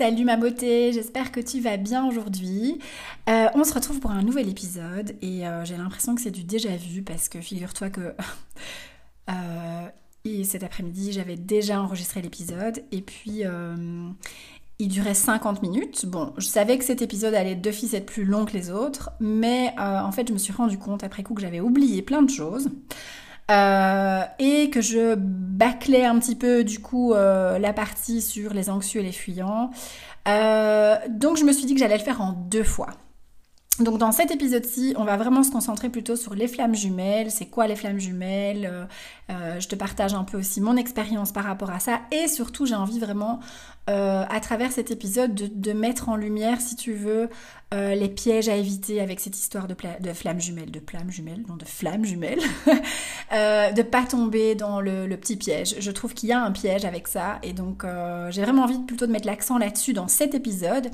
Salut ma beauté, j'espère que tu vas bien aujourd'hui. Euh, on se retrouve pour un nouvel épisode et euh, j'ai l'impression que c'est du déjà vu parce que figure-toi que euh, cet après-midi j'avais déjà enregistré l'épisode et puis il durait 50 minutes. Bon, je savais que cet épisode allait d'office être plus long que les autres, mais en fait je me suis rendu compte après coup que j'avais oublié plein de choses. Euh, et que je bâclais un petit peu du coup euh, la partie sur les anxieux et les fuyants. Euh, donc je me suis dit que j'allais le faire en deux fois. Donc dans cet épisode-ci, on va vraiment se concentrer plutôt sur les flammes jumelles, c'est quoi les flammes jumelles, je te partage un peu aussi mon expérience par rapport à ça. Et surtout j'ai envie vraiment euh, à travers cet épisode de, mettre en lumière, si tu veux, euh, les pièges à éviter avec cette histoire de, flammes jumelles, de flammes jumelles, non de flammes jumelles, euh, de pas tomber dans le, petit piège. Je trouve qu'il y a un piège avec ça. Et donc j'ai vraiment envie plutôt de mettre l'accent là-dessus dans cet épisode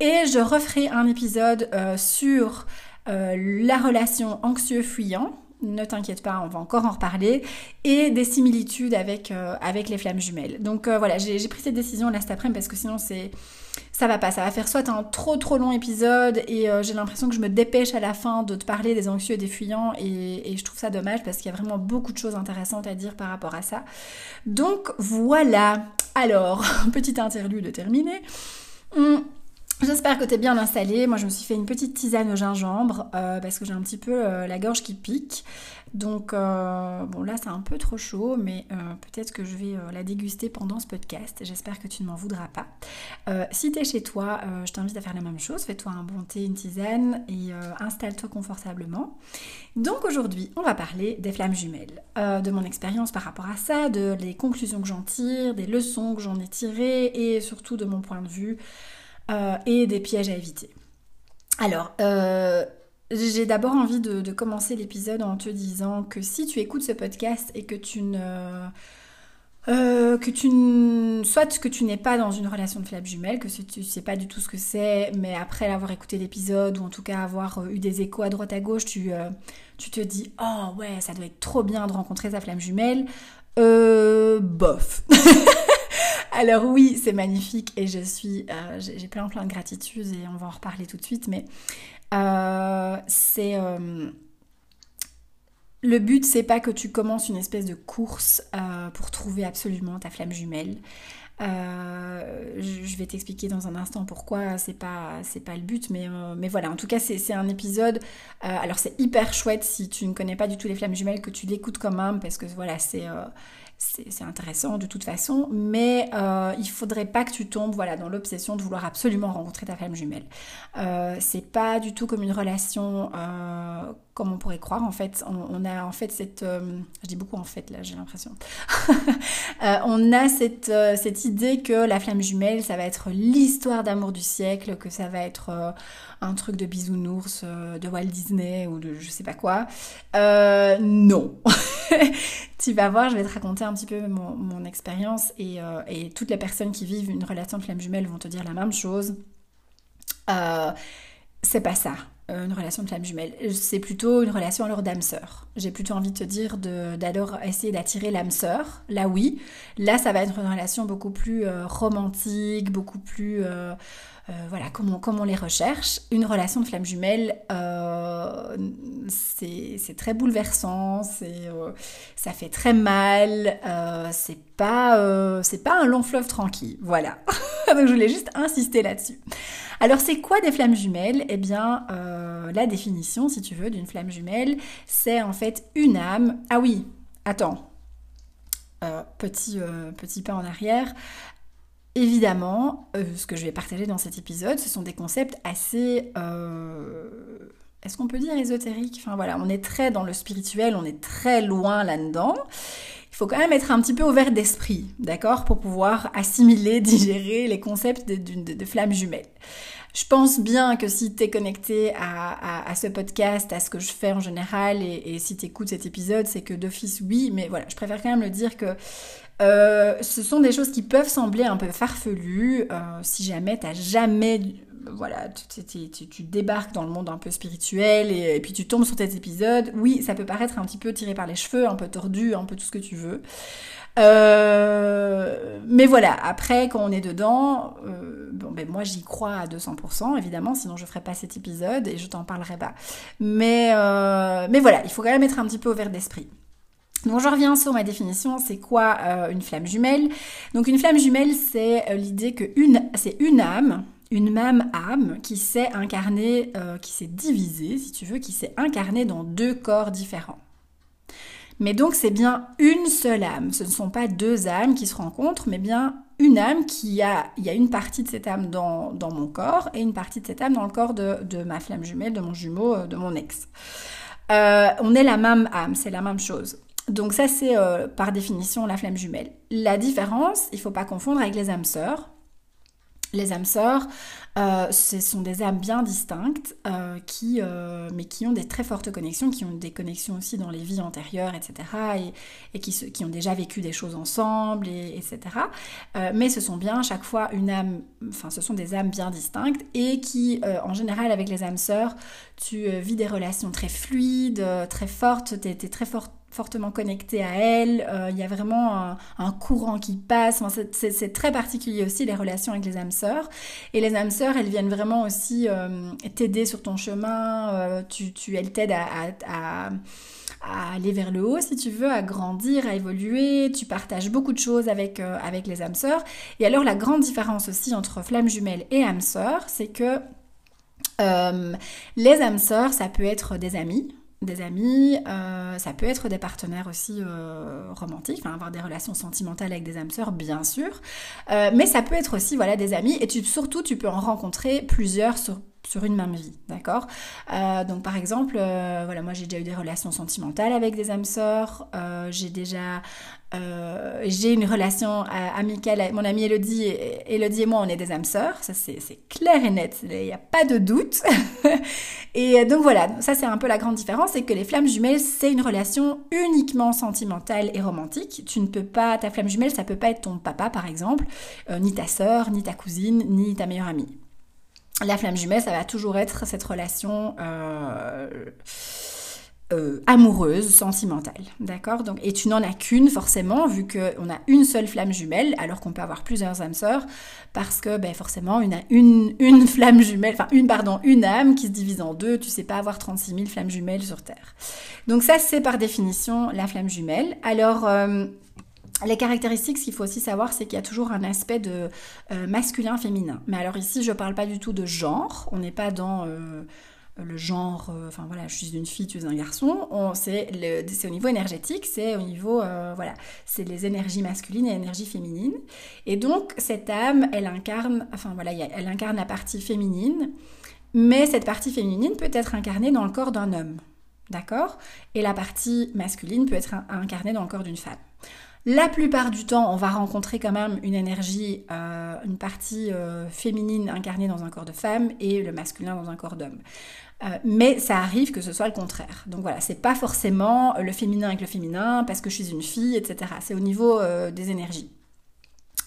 et je referai un épisode sur la relation anxieux-fuyant ne t'inquiète pas, on va encore en reparler, et des similitudes avec, euh, avec les flammes jumelles. Donc euh, voilà, j'ai pris cette décision là cet après-midi parce que sinon c'est ça va pas, ça va faire soit un trop trop long épisode et euh, j'ai l'impression que je me dépêche à la fin de te parler des anxieux et des fuyants et, je trouve ça dommage parce qu'il y a vraiment beaucoup de choses intéressantes à dire par rapport à ça. Donc voilà, alors, petite interlude terminée. Hum, J'espère que tu es bien installé. Moi, je me suis fait une petite tisane au gingembre euh, parce que j'ai un petit peu euh, la gorge qui pique. Donc, euh, bon, là, c'est un peu trop chaud, mais peut-être que je vais la déguster pendant ce podcast. J'espère que tu ne m'en voudras pas. si tu es chez toi, je t'invite à faire la même chose. Fais-toi un bon thé, une tisane et installe-toi confortablement. Donc, aujourd'hui, on va parler des flammes jumelles, de mon expérience par rapport à ça, de les conclusions que j'en tire, des leçons que j'en ai tirées et surtout de mon point de vue. Euh, et des pièges à éviter. Alors, euh, j'ai d'abord envie de, commencer l'épisode en te disant que si tu écoutes ce podcast et que tu ne... Euh, que tu soit que tu n'es pas dans une relation de flamme jumelle, que tu sais pas du tout ce que c'est, mais après avoir écouté l'épisode ou en tout cas avoir eu des échos à droite à gauche, tu, tu te dis oh ouais ça doit être trop bien de rencontrer sa flamme jumelle, euh, bof. Alors oui, c'est magnifique et je suis, euh, j'ai plein plein de gratitude et on va en reparler tout de suite, mais euh, c'est euh, le but, c'est pas que tu commences une espèce de course pour trouver absolument ta flamme jumelle. je vais t'expliquer dans un instant pourquoi c'est pas c'est pas le but, mais mais voilà. En tout cas, c'est un épisode. alors c'est hyper chouette si tu ne connais pas du tout les flammes jumelles que tu l'écoutes quand même parce que voilà c'est c'est intéressant de toute façon, mais euh, il faudrait pas que tu tombes voilà, dans l'obsession de vouloir absolument rencontrer ta femme jumelle. Euh, c'est pas du tout comme une relation euh, comme on pourrait croire. En fait, on, a en fait cette... Euh, je dis beaucoup en fait là, j'ai l'impression. on a cette, cette idée que la flamme jumelle, ça va être l'histoire d'amour du siècle, que ça va être un truc de bisounours, de Walt Disney ou de je sais pas quoi. non. tu vas voir, je vais te raconter un petit peu mon, expérience euh, et, toutes les personnes qui vivent une relation de flamme jumelle vont te dire la même chose. Euh, c'est pas ça, euh, une relation de flamme jumelle. C'est plutôt une relation leur d'âme sœur. J'ai plutôt envie de te dire d'alors essayer d'attirer l'âme sœur. Là, oui. Là, ça va être une relation beaucoup plus romantique, beaucoup plus. Euh, voilà, comme on, les recherche. Une relation de flamme jumelle, euh, c'est très bouleversant, euh, ça fait très mal, c'est pas, pas un long fleuve tranquille. Voilà. Donc je voulais juste insister là-dessus. Alors c'est quoi des flammes jumelles? Eh bien, la définition, si tu veux, d'une flamme jumelle, c'est en fait une âme. Ah oui, attends, petit pas en arrière. Évidemment, ce que je vais partager dans cet épisode, ce sont des concepts assez est-ce qu'on peut dire ésotérique Enfin voilà, on est très dans le spirituel, on est très loin là-dedans. Il faut quand même être un petit peu ouvert d'esprit, d'accord, pour pouvoir assimiler, digérer les concepts de, de, flammes jumelles. Je pense bien que si tu es connecté à, ce podcast, à ce que je fais en général, et, si tu écoutes cet épisode, c'est que d'office oui, mais voilà, je préfère quand même le dire que euh, ce sont des choses qui peuvent sembler un peu farfelues euh, si jamais tu jamais voilà, tu, débarques dans le monde un peu spirituel et, puis tu tombes sur cet épisode, oui, ça peut paraître un petit peu tiré par les cheveux, un peu tordu, un peu tout ce que tu veux. Euh, mais voilà, après, quand on est dedans, euh, bon, ben moi j'y crois à 200%, évidemment, sinon je ferais pas cet épisode et je t'en parlerai pas. Mais, euh, mais voilà, il faut quand même être un petit peu ouvert d'esprit. Donc je reviens sur ma définition, c'est quoi une flamme jumelle? Donc une flamme jumelle, c'est l'idée que c'est une âme, une même âme qui s'est incarnée, euh, qui s'est divisée, si tu veux, qui s'est incarnée dans deux corps différents. Mais donc c'est bien une seule âme, ce ne sont pas deux âmes qui se rencontrent, mais bien une âme qui a, il y a une partie de cette âme dans, mon corps et une partie de cette âme dans le corps de, ma flamme jumelle, de mon jumeau, euh, de mon ex. Euh, on est la même âme, c'est la même chose. Donc ça c'est par définition la flamme jumelle. La différence, il ne faut pas confondre avec les âmes sœurs. Les âmes sœurs, euh, ce sont des âmes bien distinctes, euh, qui, euh, mais qui ont des très fortes connexions, qui ont des connexions aussi dans les vies antérieures, etc., et, qui, qui, ont déjà vécu des choses ensemble, et, etc. mais ce sont bien chaque fois une âme, enfin ce sont des âmes bien distinctes, et qui, en général, avec les âmes sœurs, tu vis des relations très fluides, très fortes, tu es, très forte fortement connecté à elle, euh, il y a vraiment un, courant qui passe, c'est très particulier aussi les relations avec les âmes sœurs. Et les âmes sœurs, elles viennent vraiment aussi euh, t'aider sur ton chemin, euh, tu, tu, elles t'aident à, aller vers le haut si tu veux, à grandir, à évoluer, tu partages beaucoup de choses avec, avec les âmes sœurs. Et alors la grande différence aussi entre flamme jumelle et âme sœur, c'est que les âmes sœurs, ça peut être des amis, des amis, euh, ça peut être des partenaires aussi euh, romantiques, avoir des relations sentimentales avec des âmes sœurs, bien sûr, euh, mais ça peut être aussi voilà des amis. Et surtout tu peux en rencontrer plusieurs sur une même vie, d'accord Donc par exemple, voilà, moi j'ai déjà eu des relations sentimentales avec des âmes sœurs, j'ai déjà euh, j'ai une relation euh, amicale avec mon amie Elodie. Et, Elodie et moi, on est des âmes sœurs. Ça, c'est clair et net. Il n'y a pas de doute. et donc voilà, ça c'est un peu la grande différence. C'est que les flammes jumelles, c'est une relation uniquement sentimentale et romantique. Tu ne peux pas, ta flamme jumelle, ça peut pas être ton papa par exemple, euh, ni ta sœur, ni ta cousine, ni ta meilleure amie. La flamme jumelle, ça va toujours être cette relation euh, amoureuse, sentimentale, d'accord? Donc, et tu n'en as qu'une forcément, vu qu'on a une seule flamme jumelle, alors qu'on peut avoir plusieurs âmes sœurs, parce que ben, forcément, une, une, une flamme jumelle, enfin une, une âme qui se divise en deux, tu sais pas avoir 36 000 flammes jumelles sur Terre. Donc ça, c'est par définition la flamme jumelle. Alors, euh, les caractéristiques, ce qu'il faut aussi savoir, c'est qu'il y a toujours un aspect de euh, masculin-féminin. Mais alors ici, je parle pas du tout de genre, on n'est pas dans le genre, euh, enfin voilà, je suis une fille, tu es un garçon, c'est au niveau énergétique, c'est au niveau, euh, voilà, c'est les énergies masculines et énergies féminines. Et donc, cette âme, elle incarne, enfin voilà, elle incarne la partie féminine, mais cette partie féminine peut être incarnée dans le corps d'un homme, d'accord? Et la partie masculine peut être incarnée dans le corps d'une femme. La plupart du temps, on va rencontrer quand même une énergie, euh, une partie féminine incarnée dans un corps de femme et le masculin dans un corps d'homme. Euh, mais ça arrive que ce soit le contraire. Donc voilà, c'est pas forcément le féminin avec le féminin parce que je suis une fille, etc. C'est au niveau euh, des énergies.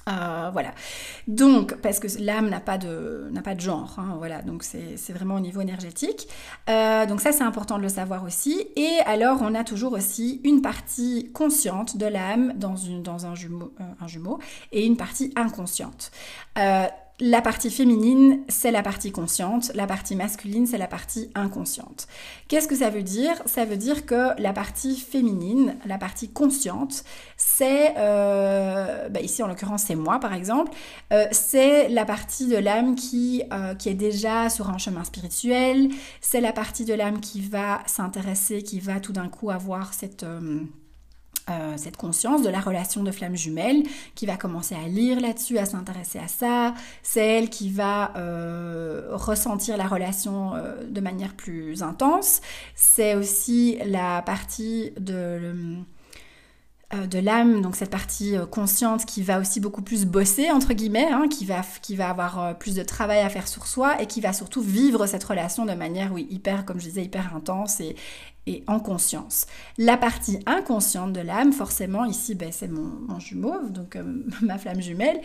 Euh, voilà. Donc, parce que l'âme n'a pas de genre, hein, voilà. Donc c'est vraiment au niveau énergétique. donc ça c'est important de le savoir aussi. Et alors on a toujours aussi une partie consciente de l'âme dans un jumeau un jumeau et une partie inconsciente. La partie féminine, c'est la partie consciente, la partie masculine, c'est la partie inconsciente. Qu'est-ce que ça veut dire? Ça veut dire que la partie féminine, la partie consciente, c'est, euh, bah ici en l'occurrence c'est moi par exemple, euh, c'est la partie de l'âme qui, euh, qui est déjà sur un chemin spirituel, c'est la partie de l'âme qui va s'intéresser, qui va tout d'un coup avoir cette euh, cette conscience de la relation de flamme jumelle, qui va commencer à lire là-dessus, à s'intéresser à ça. C'est elle qui va euh, ressentir la relation euh, de manière plus intense. C'est aussi la partie de de l'âme, donc cette partie consciente qui va aussi beaucoup plus bosser, entre guillemets, hein, qui, va, qui va avoir plus de travail à faire sur soi et qui va surtout vivre cette relation de manière, oui, hyper, comme je disais, hyper intense et, en conscience. La partie inconsciente de l'âme, forcément, ici, ben, c'est mon, jumeau, donc euh, ma flamme jumelle.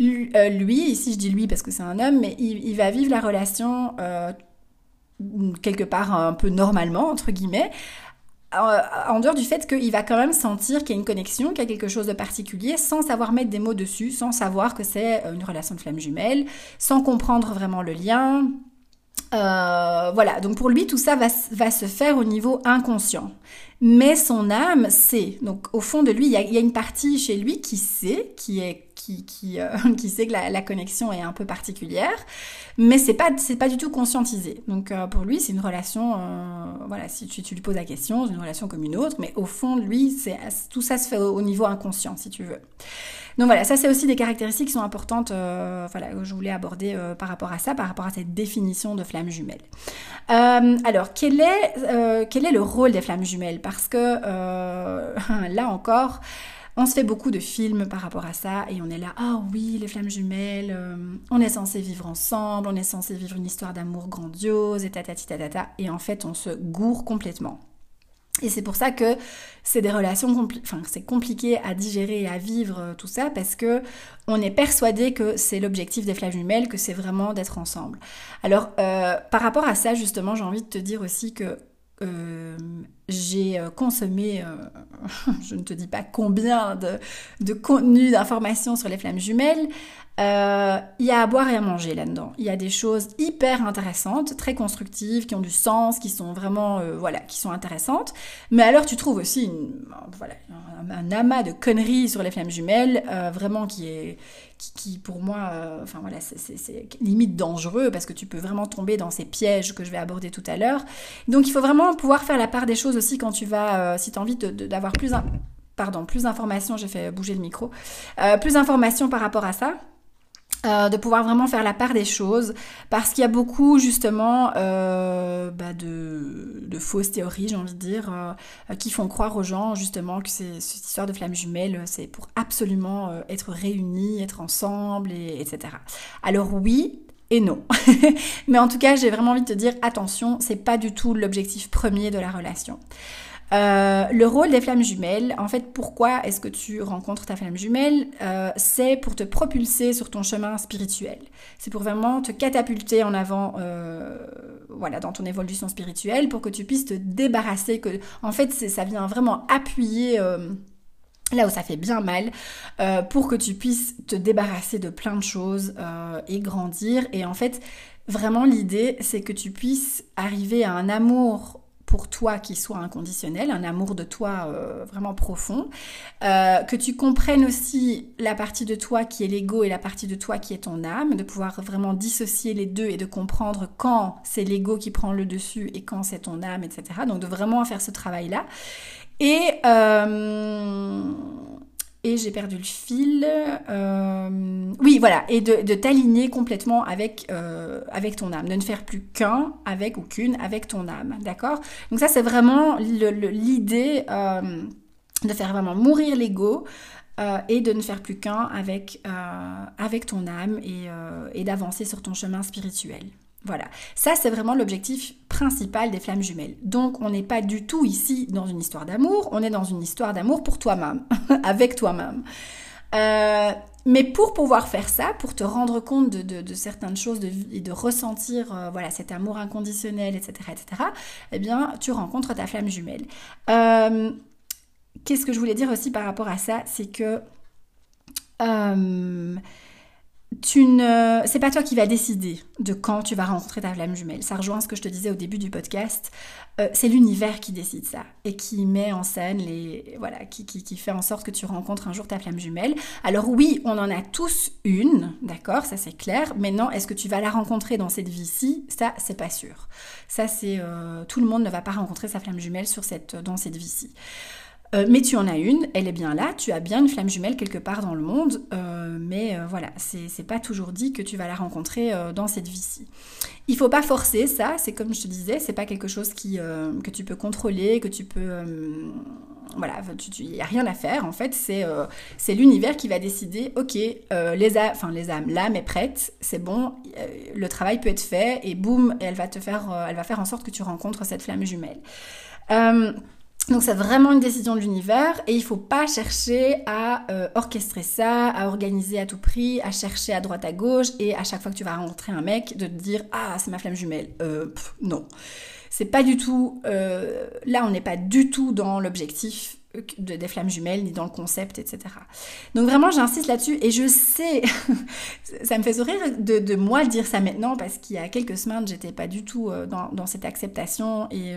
Euh, lui, ici je dis lui parce que c'est un homme, mais il, va vivre la relation euh, quelque part un peu normalement, entre guillemets, en dehors du fait qu'il va quand même sentir qu'il y a une connexion, qu'il y a quelque chose de particulier, sans savoir mettre des mots dessus, sans savoir que c'est une relation de flamme jumelle, sans comprendre vraiment le lien, euh, voilà, donc pour lui, tout ça va, se faire au niveau inconscient. Mais son âme sait. Donc au fond de lui, il y a, une partie chez lui qui sait, qui est euh, qui sait que la, connexion est un peu particulière, mais c'est pas c'est pas du tout conscientisé. Donc euh, pour lui, c'est une relation, voilà, si tu, lui poses la question, c'est une relation comme une autre, mais au fond lui, c'est tout ça se fait au niveau inconscient, si tu veux. Donc voilà, ça c'est aussi des caractéristiques qui sont importantes, euh, voilà, que je voulais aborder euh, par rapport à ça, par rapport à cette définition de flamme jumelle. Euh, alors, quel est, quel est le rôle des flammes jumelles? Parce que là encore, on se fait beaucoup de films par rapport à ça et on est là, ah oui, les flammes jumelles, on est censé vivre ensemble, on est censé vivre une histoire d'amour grandiose et tatati tatata, et en fait on se gourre complètement. Et c'est pour ça que c'est des relations c'est compliqué à digérer et à vivre euh, tout ça parce que on est persuadé que c'est l'objectif des flammes jumelles, que c'est vraiment d'être ensemble. Alors euh, par rapport à ça justement, j'ai envie de te dire aussi que euh, j'ai consommé, je ne te dis pas combien de, contenu, d'informations sur les flammes jumelles, euh, il y a à boire et à manger là-dedans. Il y a des choses hyper intéressantes, très constructives, qui ont du sens, qui sont vraiment, euh, voilà, qui sont intéressantes. Mais alors tu trouves aussi voilà, un, amas de conneries sur les flammes jumelles, euh, vraiment qui est, qui, pour moi, enfin voilà, c'est limite dangereux parce que tu peux vraiment tomber dans ces pièges que je vais aborder tout à l'heure. Donc il faut vraiment pouvoir faire la part des choses aussi quand tu vas, si tu as envie d'avoir plus, pardon, plus d'informations, j'ai fait bouger le micro, plus d'informations par rapport à ça. Euh, de pouvoir vraiment faire la part des choses parce qu'il y a beaucoup justement euh, bah, de, fausses théories j'ai envie de dire euh, qui font croire aux gens justement que cette histoire de flamme jumelle c'est pour absolument être réunis être ensemble et, etc alors oui et non. Mais en tout cas, j'ai vraiment envie de te dire attention, c'est pas du tout l'objectif premier de la relation. Euh, le rôle des flammes jumelles, en fait, pourquoi est-ce que tu rencontres ta flamme jumelle euh, C'est pour te propulser sur ton chemin spirituel. C'est pour vraiment te catapulter en avant, euh, voilà, dans ton évolution spirituelle, pour que tu puisses te débarrasser. Que, en fait, ça vient vraiment appuyer là où ça fait bien mal, pour que tu puisses te débarrasser de plein de choses et grandir. Et en fait, vraiment l'idée, c'est que tu puisses arriver à un amour pour toi qui soit inconditionnel, un amour de toi euh, vraiment profond, euh, que tu comprennes aussi la partie de toi qui est l'ego et la partie de toi qui est ton âme, de pouvoir vraiment dissocier les deux et de comprendre quand c'est l'ego qui prend le dessus et quand c'est ton âme, etc. Donc de vraiment faire ce travail-là. Et euh, et j'ai perdu le fil. Euh, oui, voilà, et de, t'aligner complètement avec, euh, avec ton âme, de ne faire plus qu'un avec ou qu'une avec ton âme, d'accord? Donc ça, c'est vraiment l'idée de faire vraiment mourir l'ego. et de ne faire plus qu'un avec, avec ton âme et d'avancer sur ton chemin spirituel. Voilà, ça c'est vraiment l'objectif principal des flammes jumelles. Donc on n'est pas du tout ici dans une histoire d'amour, on est dans une histoire d'amour pour toi-même, avec toi-même. Euh, mais pour pouvoir faire ça, pour te rendre compte de, certaines choses et de ressentir euh, voilà cet amour inconditionnel, etc., etc., eh bien tu rencontres ta flamme jumelle. Euh, qu'est-ce que je voulais dire aussi par rapport à ça, c'est que tu ne, c'est pas toi qui vas décider de quand tu vas rencontrer ta flamme jumelle. Ça rejoint ce que je te disais au début du podcast. Euh, c'est l'univers qui décide ça et qui met en scène les, voilà, qui, qui, fait en sorte que tu rencontres un jour ta flamme jumelle. Alors oui, on en a tous une, d'accord, ça c'est clair. Maintenant, est-ce que tu vas la rencontrer dans cette vie-ci? Ça, c'est pas sûr. Ça, c'est euh, tout le monde ne va pas rencontrer sa flamme jumelle sur cette, dans cette vie-ci. Euh, mais tu en as une, elle est bien là, tu as bien une flamme jumelle quelque part dans le monde, euh, mais euh, voilà, c'est pas toujours dit que tu vas la rencontrer dans cette vie-ci. Il faut pas forcer ça, c'est comme je te disais, c'est pas quelque chose qui, que tu peux contrôler, que tu peux. voilà, il n'y a rien à faire en fait, c'est l'univers qui va décider, ok, les, enfin, les âmes, l'âme est prête, c'est bon, le travail peut être fait, et boum, elle va te faire, elle va faire en sorte que tu rencontres cette flamme jumelle. Donc c'est vraiment une décision de l'univers et il faut pas chercher à euh, orchestrer ça, à organiser à tout prix, à chercher à droite à gauche et à chaque fois que tu vas rencontrer un mec de te dire ah c'est ma flamme jumelle. Euh, non, c'est pas du tout. Euh, là on n'est pas du tout dans l'objectif de, des flammes jumelles ni dans le concept etc. Donc vraiment j'insiste là-dessus et je sais, ça me fait sourire de, de, moi dire ça maintenant parce qu'il y a quelques semaines j'étais pas du tout dans, dans, cette acceptation et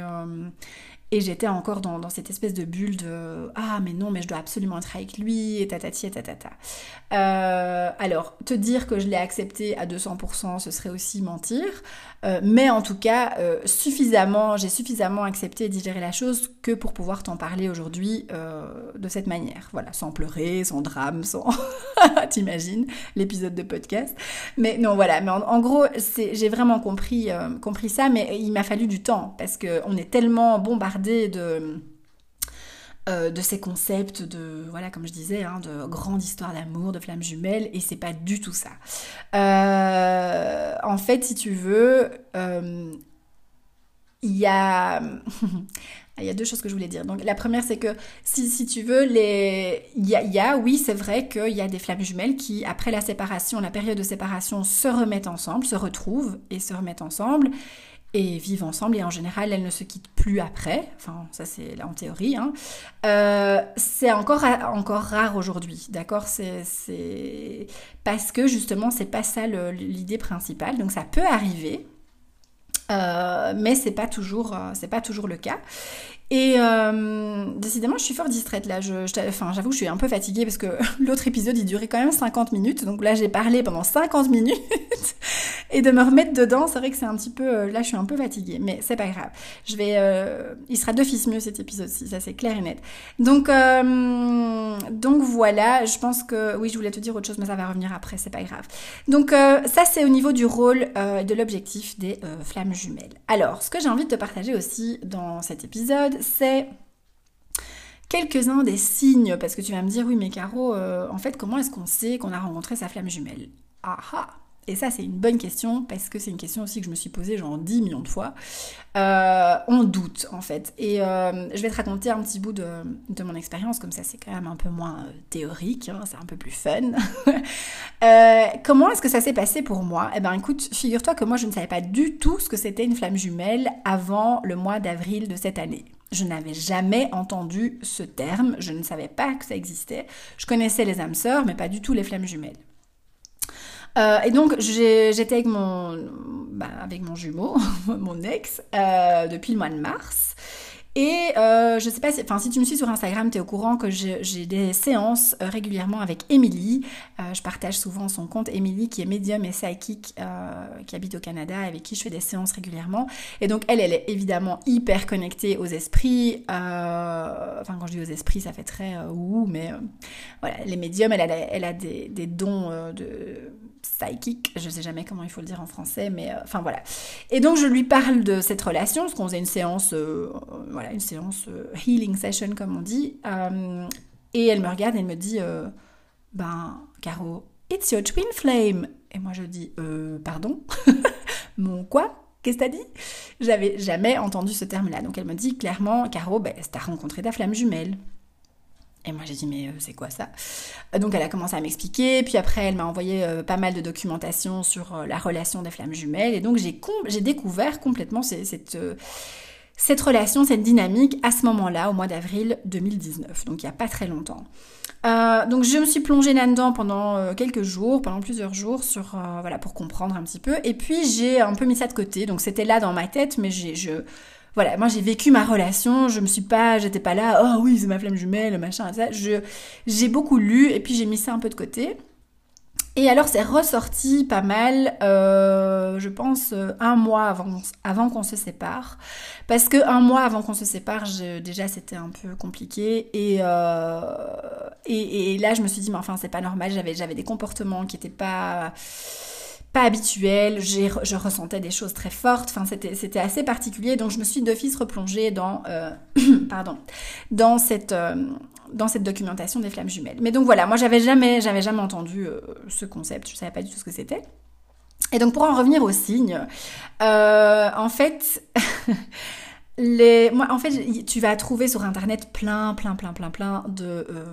et j'étais encore dans, cette espèce de bulle de Ah, mais non, mais je dois absolument être avec lui, et tatati et tatata. Euh, alors, te dire que je l'ai accepté à 200%, ce serait aussi mentir. Euh, mais en tout cas, euh, suffisamment, j'ai suffisamment accepté et digéré la chose que pour pouvoir t'en parler aujourd'hui de cette manière. Voilà, sans pleurer, sans drame, sans. T'imagines l'épisode de podcast. Mais non, voilà. Mais en, en gros, j'ai vraiment compris, compris ça, mais il m'a fallu du temps parce qu'on est tellement bombardé de, euh, de ces concepts de, voilà, comme je disais, hein, de grande histoire d'amour, de flammes jumelles, et c'est pas du tout ça. Euh, en fait, si tu veux, euh, il y a... Il y a deux choses que je voulais dire. Donc la première, c'est que si, si, tu veux, les... il, y a, il y a oui, c'est vrai qu'il y a des flammes jumelles qui, après la séparation, la période de séparation, se remettent ensemble, se retrouvent et se remettent ensemble et vivent ensemble et en général elles ne se quittent plus après. Enfin ça c'est en théorie. Hein. Euh, c'est encore encore rare aujourd'hui, d'accord? C'est parce que justement c'est pas ça l'idée principale. Donc ça peut arriver, euh, mais c'est pas euh, c'est pas toujours le cas. Et euh, décidément, je suis fort distraite là. Je, enfin, j'avoue, je suis un peu fatiguée parce que l'autre épisode, il durait quand même 50 minutes. Donc là, j'ai parlé pendant 50 minutes. et de me remettre dedans, c'est vrai que c'est un petit peu... Euh, là, je suis un peu fatiguée. Mais c'est pas grave. Je vais... Euh, il sera deux fils mieux cet épisode-ci. Ça, c'est clair et net. Donc, donc voilà. Je pense que... Oui, je voulais te dire autre chose, mais ça va revenir après. C'est pas grave. Donc ça, c'est au niveau du rôle et de l'objectif des flammes jumelles. Alors, ce que j'ai envie de te partager aussi dans cet épisode, c'est quelques-uns des signes, parce que tu vas me dire, oui mais Caro, euh, en fait, comment est-ce qu'on sait qu'on a rencontré sa flamme jumelle? Ah ah et ça, c'est une bonne question parce que c'est une question aussi que je me suis posée genre 10 millions de fois. Euh, on doute en fait. Et euh, je vais te raconter un petit bout de, mon expérience, comme ça c'est quand même un peu moins théorique, hein, c'est un peu plus fun. comment est-ce que ça s'est passé pour moi? Eh ben écoute, figure-toi que moi je ne savais pas du tout ce que c'était une flamme jumelle avant le mois d'avril de cette année. Je n'avais jamais entendu ce terme, je ne savais pas que ça existait. Je connaissais les âmes sœurs, mais pas du tout les flammes jumelles. Euh, et donc j'étais avec mon, bah, avec mon jumeau, mon ex, euh, depuis le mois de mars. Et euh, je sais pas si, enfin, si tu me suis sur Instagram, tu es au courant que j'ai des séances euh, régulièrement avec Émilie. Euh, je partage souvent son compte Émilie qui est médium et psychique, qui habite au Canada, avec qui je fais des séances régulièrement. Et donc elle, elle est évidemment hyper connectée aux esprits. enfin, quand je dis aux esprits, ça fait très ouh, mais voilà, les médiums, elle a, elle a des, des dons de psychique, je sais jamais comment il faut le dire en français, mais euh, enfin voilà. Et donc je lui parle de cette relation, parce qu'on faisait une séance, euh, voilà, une séance euh, healing session comme on dit, et elle me regarde elle me dit, ben Caro, it's your twin flame. Et moi je dis, pardon, mon quoi? Qu'est-ce que t'as dit? J'avais jamais entendu ce terme-là. Donc elle me dit clairement, Caro, ben, t'as rencontré ta flamme jumelle. Et moi j'ai dit mais euh, c'est quoi ça? Donc elle a commencé à m'expliquer, puis après elle m'a envoyé euh, pas mal de documentation sur euh, la relation des flammes jumelles, et donc j'ai découvert complètement cette, cette relation, cette dynamique à ce moment-là, au mois d'avril 2019, donc il n'y a pas très longtemps. donc je me suis plongée là-dedans pendant quelques jours, pendant plusieurs jours, sur voilà pour comprendre un petit peu, et puis j'ai un peu mis ça de côté, donc c'était là dans ma tête, mais j'ai je voilà, moi j'ai vécu ma relation, je me suis pas, j'étais pas là, oh oui, c'est ma flamme jumelle, machin, ça. Je, j'ai beaucoup lu et puis j'ai mis ça un peu de côté. Et alors c'est ressorti pas mal, euh, je pense euh, un mois avant, avant qu'on se sépare, parce que un mois avant qu'on se sépare, déjà c'était un peu compliqué et, euh, et, et là je me suis dit mais enfin c'est pas normal, j'avais j'avais des comportements qui étaient pas pas habituels, je ressentais des choses très fortes, enfin c'était assez particulier, donc je me suis d'office replongée dans, pardon, dans cette, dans cette documentation des flammes jumelles. Mais donc voilà, moi j'avais jamais, j'avais jamais entendu euh, ce concept, je savais pas du tout ce que c'était. Et donc pour en revenir aux signes, euh, en fait, les, moi en fait tu vas trouver sur internet plein, plein, plein, plein, plein de, euh,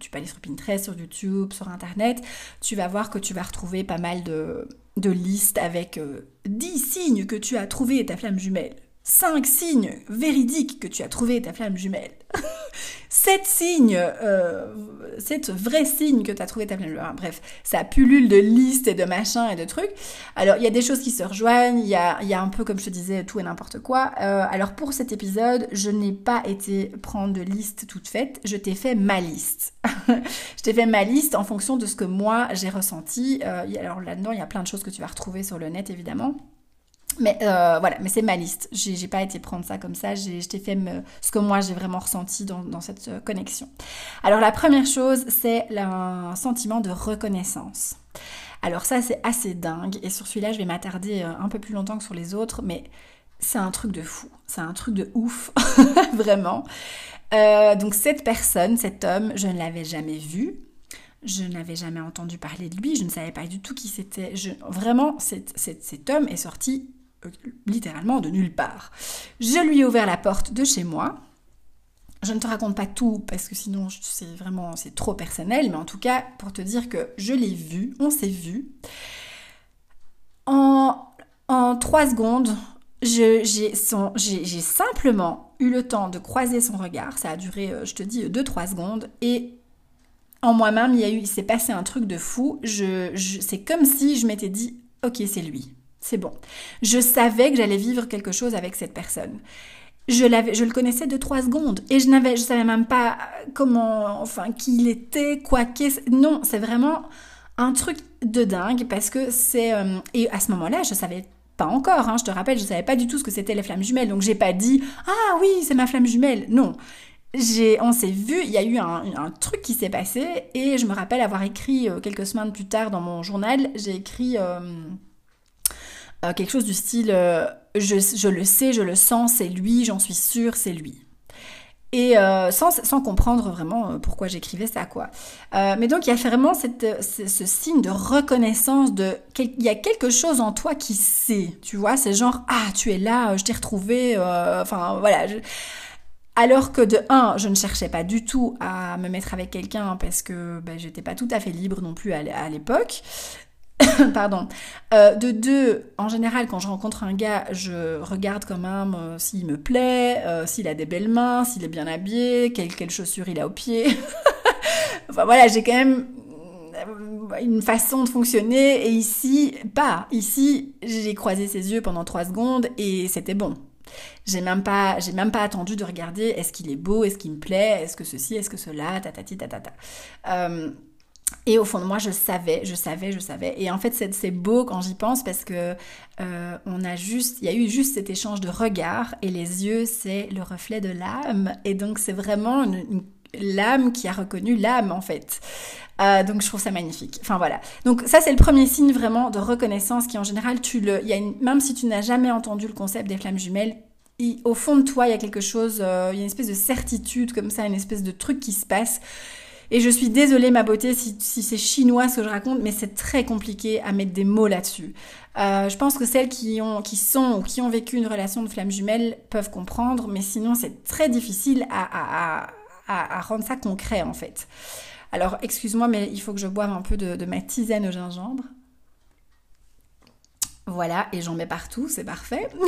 tu peux aller sur Pinterest, sur YouTube, sur internet, tu vas voir que tu vas retrouver pas mal de, de listes avec 10 signes que tu as trouvé ta flamme jumelle. 5 signes véridiques que tu as trouvé ta flamme jumelle. 7 signes, euh, 7 vrais signes que tu as trouvé ta jumelle. Bref, ça pullule de listes et de machins et de trucs. Alors, il y a des choses qui se rejoignent, il y a, y a, un peu, comme je te disais, tout et n'importe quoi. Euh, alors, pour cet épisode, je n'ai pas été prendre de liste toute faite, je t'ai fait ma liste. je t'ai fait ma liste en fonction de ce que moi j'ai ressenti. Euh, alors là-dedans, il y a plein de choses que tu vas retrouver sur le net, évidemment. Mais euh, voilà, mais c'est ma liste. J'ai pas été prendre ça comme ça. Je t'ai fait ce que moi j'ai vraiment ressenti dans, dans, cette euh, connexion. Alors la première chose, c'est un sentiment de reconnaissance. Alors ça, c'est assez dingue. Et sur celui-là, je vais m'attarder euh, un peu plus longtemps que sur les autres, mais c'est un truc de fou. C'est un truc de ouf, vraiment. Donc cette personne, cet homme, je ne l'avais jamais vu. Je n'avais jamais entendu parler de lui, je ne savais pas du tout qui c'était. Vraiment, cet, cet homme est sorti littéralement de nulle part. Je lui ai ouvert la porte de chez moi. Je ne te raconte pas tout parce que sinon c'est vraiment c'est trop personnel, mais en tout cas pour te dire que je l'ai vu, on s'est vu. En, en trois secondes, j'ai simplement eu le temps de croiser son regard. Ça a duré, euh, je te dis, 2-3 secondes. Et en moi-même, il il s'est passé un truc de fou. Je, c'est comme si je m'étais dit, ok, c'est lui c'est bon. Je savais que j'allais vivre quelque chose avec cette personne. Je, je le connaissais de trois secondes et je n'avais, je savais même pas comment, enfin, qui il était, quoi qu'est. Non, c'est vraiment un truc de dingue parce que c'est. Euh, et à ce moment-là, je savais pas encore, hein, je te rappelle, je savais pas du tout ce que c'était les flammes jumelles, donc j'ai pas dit ah oui, c'est ma flamme jumelle. Non. On s'est vu, il y a eu un, truc qui s'est passé et je me rappelle avoir écrit euh, quelques semaines plus tard dans mon journal, j'ai écrit euh, euh, quelque chose du style euh, je, le sais, je le sens, c'est lui, j'en suis sûre, c'est lui. Et euh, sans, sans, comprendre vraiment pourquoi j'écrivais ça, quoi. mais donc, il y a vraiment cette, ce, signe de reconnaissance de... Il y a quelque chose en toi qui sait, tu vois. C'est genre, ah, tu es là, je t'ai retrouvé, enfin, voilà. Alors que de un, je ne cherchais pas du tout à me mettre avec quelqu'un parce que ben, j'étais pas tout à fait libre non plus à l'époque. Pardon. Euh, de deux, en général, quand je rencontre un gars, je regarde quand même euh, s'il me plaît, euh, s'il a des belles mains, s'il est bien habillé, quelles chaussures il a au pied. enfin voilà, j'ai quand même une façon de fonctionner et ici, pas. Ici, j'ai croisé ses yeux pendant trois secondes et c'était bon. J'ai même pas, j'ai même pas attendu de regarder est-ce qu'il est beau, est-ce qu'il me plaît, est-ce que ceci, est-ce que cela, tatati tatata. Euh, et au fond de moi, je savais, je savais, je savais. Et en fait, c'est beau quand j'y pense parce que euh, on a juste, il y a eu juste cet échange de regards et les yeux, c'est le reflet de l'âme. Et donc, c'est vraiment l'âme qui a reconnu l'âme en fait. Euh, donc je trouve ça magnifique. Enfin voilà. Donc ça c'est le premier signe vraiment de reconnaissance qui en général tu le, il y a même si tu n'as jamais entendu le concept des flammes jumelles, au fond de toi il y a quelque chose, euh, il y a une espèce de certitude comme ça, une espèce de truc qui se passe et je suis désolée, ma beauté, si, c'est chinois ce que je raconte, mais c'est très compliqué à mettre des mots là-dessus. Euh, je pense que celles qui, ont, qui sont ou qui ont vécu une relation de flamme jumelle peuvent comprendre, mais sinon c'est très difficile à, rendre ça concret en fait. Alors excuse-moi, mais il faut que je boive un peu de, de ma tisane au gingembre. Voilà, et j'en mets partout, c'est parfait.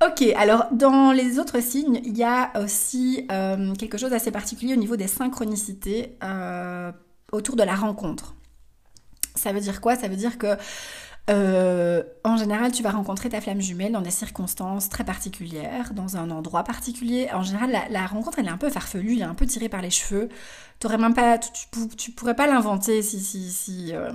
Ok, alors dans les autres signes, il y a aussi euh, quelque chose d'assez particulier au niveau des synchronicités euh, autour de la rencontre. Ça veut dire quoi? Ça veut dire que euh, en général, tu vas rencontrer ta flamme jumelle dans des circonstances très particulières, dans un endroit particulier. En général, la, rencontre, elle est un peu farfelue, elle est un peu tirée par les cheveux. T'aurais même pas, tu, pourrais pas l'inventer si, si, si euh,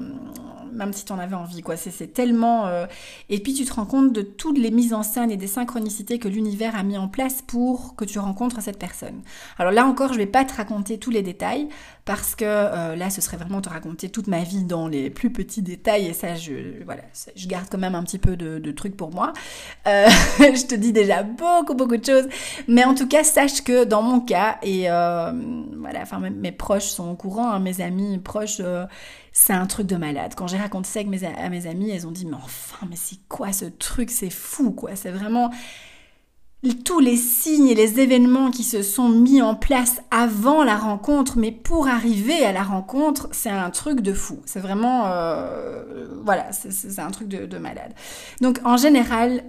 même si tu en avais envie, quoi. C'est tellement. Euh, et puis tu te rends compte de toutes les mises en scène et des synchronicités que l'univers a mis en place pour que tu rencontres cette personne. Alors là encore, je vais pas te raconter tous les détails parce que là, ce serait vraiment te raconter toute ma vie dans les plus petits détails et ça, je voilà je garde quand même un petit peu de, trucs pour moi. Euh, je te dis déjà beaucoup, beaucoup de choses. Mais en tout cas, sache que dans mon cas, et euh, voilà, enfin, mes, proches sont au courant, hein, mes amis proches, euh, c'est un truc de malade. Quand j'ai raconté ça mes, à mes amis, elles ont dit, mais enfin, mais c'est quoi ce truc? C'est fou, quoi. C'est vraiment tous les signes et les événements qui se sont mis en place avant la rencontre, mais pour arriver à la rencontre, c'est un truc de fou. C'est vraiment, euh, voilà, c'est un truc de, malade. Donc en général,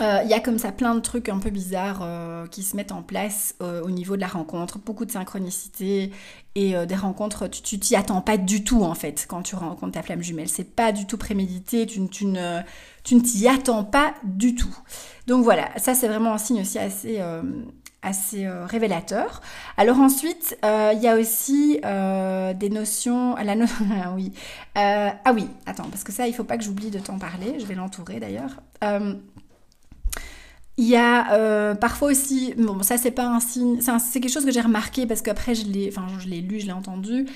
euh, il y a comme ça plein de trucs un peu bizarres euh, qui se mettent en place au niveau de la rencontre, beaucoup de synchronicité et des rencontres, tu t'y attends pas du tout en fait quand tu rencontres ta flamme jumelle. C'est pas du tout prémédité, tu, tu ne tu t'y attends pas du tout. Donc voilà, ça c'est vraiment un signe aussi assez, euh, assez euh, révélateur. Alors ensuite, euh, il y a aussi des notions... La oui. ah oui, attends, parce que ça, il faut pas que j'oublie de t'en parler. Je vais l'entourer d'ailleurs. Il y a parfois aussi, bon ça c'est pas un signe, c'est quelque chose que j'ai remarqué parce qu'après je l'ai, enfin je l'ai lu, je l'ai entendu,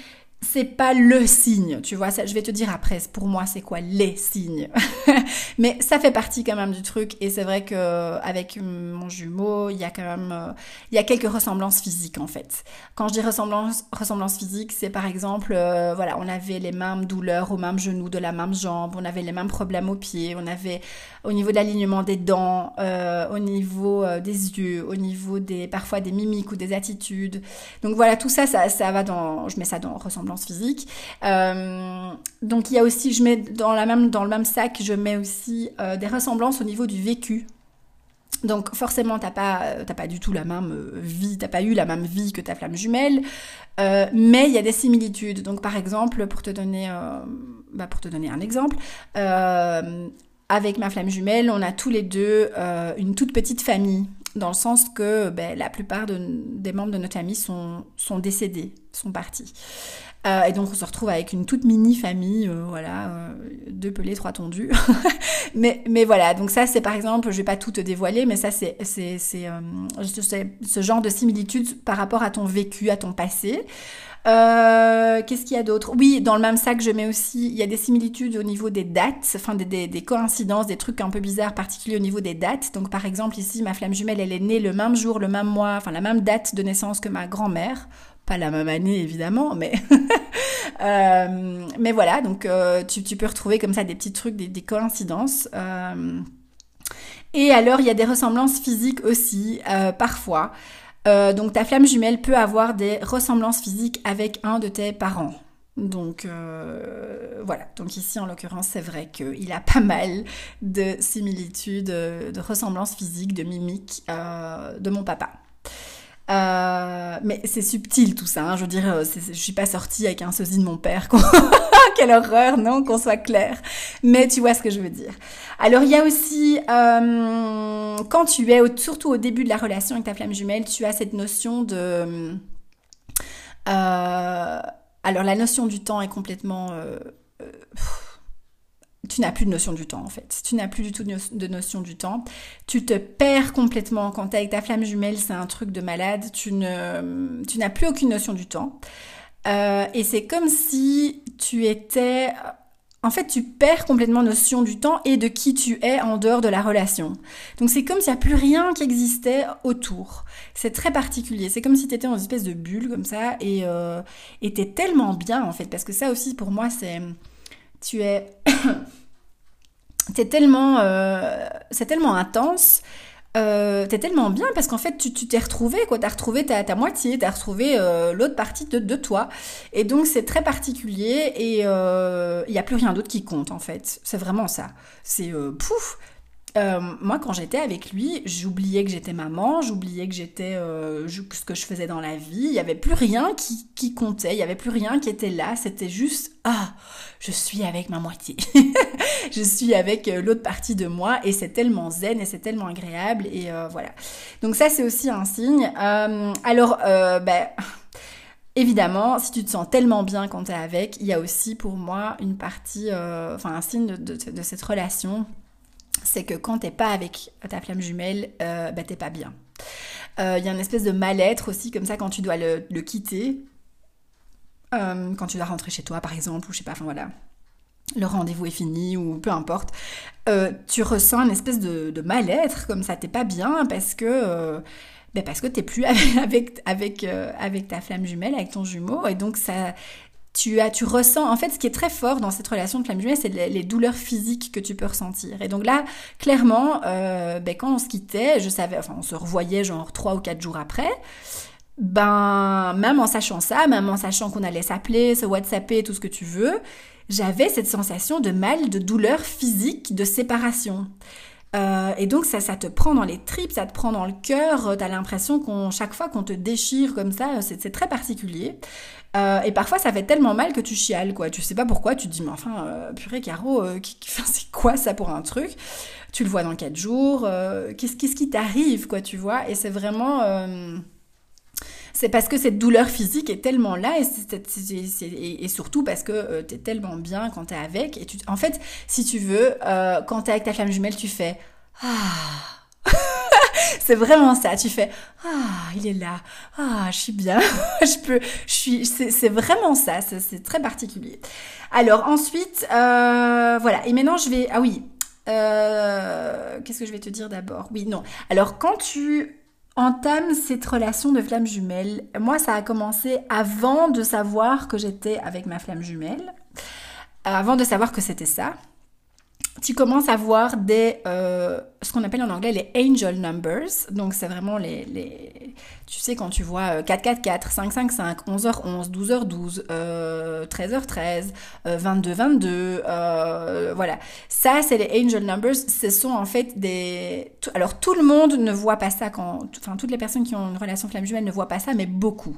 c'est pas le signe, tu vois, je vais te dire après, pour moi, c'est quoi les signes? Mais ça fait partie quand même du truc, et c'est vrai que avec mon jumeau, il y a quand même, euh, il y a quelques ressemblances physiques en fait. Quand je dis ressemblance, ressemblance physique, c'est par exemple, euh, voilà, on avait les mêmes douleurs au même genou, de la même jambe, on avait les mêmes problèmes aux pieds, on avait au niveau de l'alignement des dents, euh, au niveau des yeux, au niveau des, parfois des mimiques ou des attitudes. Donc voilà, tout ça, ça, ça va dans, je mets ça dans ressemblance physique. Euh, donc il y a aussi, je mets dans, la même, dans le même sac, je mets aussi euh, des ressemblances au niveau du vécu. Donc forcément, t'as pas, euh, pas du tout la même vie, t'as pas eu la même vie que ta flamme jumelle, mais il y a des similitudes. Donc par exemple, pour te donner, bah, un exemple, avec ma flamme jumelle, on a tous les deux une toute petite famille dans le sens que ben, la plupart des membres de notre famille sont, sont décédés, sont partis. Euh, et donc on se retrouve avec une toute mini famille, euh, voilà, euh, deux pelés, trois tondus. mais, mais voilà, donc ça c'est par exemple, je vais pas tout te dévoiler, mais ça c'est ce genre de similitude par rapport à ton vécu, à ton passé. Qu'est-ce qu'il y a d'autre? Oui, dans le même sac, je mets aussi, il y a des similitudes au niveau des dates, enfin des, des, des, coïncidences, des trucs un peu bizarres, particuliers au niveau des dates. Donc par exemple ici, ma flamme jumelle, elle est née le même jour, le même mois, enfin la même date de naissance que ma grand-mère pas la même année évidemment, mais euh, mais voilà, donc euh, tu, peux retrouver comme ça des petits trucs, des, coïncidences. Euh. et alors il y a des ressemblances physiques aussi, parfois. donc ta flamme jumelle peut avoir des ressemblances physiques avec un de tes parents. Donc voilà, donc ici en l'occurrence c'est vrai qu'il a pas mal de similitudes, de ressemblances physiques, de mimiques de mon papa. Euh, mais c'est subtil tout ça. Hein. Je veux dire, euh, je suis pas sortie avec un sosie de mon père. Quelle horreur, non, qu'on soit clair. Mais tu vois ce que je veux dire. Alors il y a aussi, euh, quand tu es, surtout au début de la relation avec ta flamme jumelle, tu as cette notion de... alors la notion du temps est complètement tu n'as plus de notion du temps en fait. Tu n'as plus du tout de notion du temps. Tu te perds complètement quand tu es avec ta flamme jumelle, c'est un truc de malade. Tu ne, tu n'as plus aucune notion du temps. Euh, et c'est comme si tu étais, en fait, tu perds complètement notion du temps et de qui tu es en dehors de la relation. Donc c'est comme s'il n'y a plus rien qui existait autour. C'est très particulier. C'est comme si tu étais dans une espèce de bulle comme ça et euh, tu es tellement bien en fait. Parce que ça aussi pour moi c'est tu es c'est tellement euh, c'est tellement intense euh, t'es tellement bien parce qu'en fait tu t'es retrouvé quoi. T'as retrouvé ta, ta moitié t'as retrouvé euh, l'autre partie de, de, toi. Et donc c'est très particulier et il n'y a plus rien d'autre qui compte en fait. C'est vraiment ça. C'est pouf euh, moi, quand j'étais avec lui, j'oubliais que j'étais maman, j'oubliais que j'étais euh, ce que je faisais dans la vie. Il n'y avait plus rien qui, comptait, il n'y avait plus rien qui était là. C'était juste ah, je suis avec ma moitié, je suis avec euh, l'autre partie de moi, et c'est tellement zen et c'est tellement agréable et voilà. Donc ça, c'est aussi un signe. alors, ben. Évidemment, si tu te sens tellement bien quand tu es avec, il y a aussi pour moi une partie, enfin un signe de cette relation c'est que quand t'es pas avec ta flamme jumelle, euh, bah t'es pas bien. Il euh, y a une espèce de mal-être aussi comme ça quand tu dois le, quitter, euh, quand tu dois rentrer chez toi par exemple, ou je sais pas, enfin voilà, le rendez-vous est fini ou peu importe, tu ressens une espèce de, mal-être comme ça, t'es pas bien parce que ben parce que t'es plus avec, avec, avec ta flamme jumelle, avec ton jumeau, et donc ça, tu, as, tu ressens, en fait, ce qui est très fort dans cette relation de flamme jumelle, c'est les, douleurs physiques que tu peux ressentir. Et donc là, clairement, euh, ben, quand on se quittait, je savais, enfin, on se revoyait genre trois ou quatre jours après. Ben, même en sachant ça, même en sachant qu'on allait s'appeler, se whatsapper, tout ce que tu veux, j'avais cette sensation de mal, de douleur physique, de séparation. Euh, et donc ça, ça te prend dans les tripes, ça te prend dans le cœur, t'as l'impression qu'on chaque fois qu'on te déchire comme ça, c'est très particulier. Euh, et parfois, ça fait tellement mal que tu chiales, quoi. Tu sais pas pourquoi, tu te dis, mais enfin, euh, purée, Caro, euh, c'est quoi ça pour un truc? Tu le vois dans 4 jours, qu'est-ce qui t'arrive, quoi, tu vois? Et c'est vraiment c'est parce que cette douleur physique est tellement là et, et surtout parce que tu es tellement bien quand tu es avec. Et tu, en fait, si tu veux, quand tu es avec ta flamme jumelle, tu fais Ah c'est vraiment ça. Tu fais ah il est là, ah je suis bien, je peux, je suis, c'est vraiment ça. C'est très particulier. Alors ensuite, euh, voilà. Et maintenant je vais, ah oui, euh, qu'est-ce que je vais te dire d'abord? Oui, non. Alors quand tu entames cette relation de flamme jumelle, moi ça a commencé avant de savoir que j'étais avec ma flamme jumelle, avant de savoir que c'était ça tu commences à voir des, euh, ce qu'on appelle en anglais les angel numbers. Donc, c'est vraiment les, les, tu sais, quand tu vois 444, 555, 11h11, 12h12, 13h13, 22h22, voilà. Ça, c'est les angel numbers. Ce sont en fait des... Alors, tout le monde ne voit pas ça quand... Enfin, toutes les personnes qui ont une relation flamme jumelle ne voient pas ça, mais beaucoup.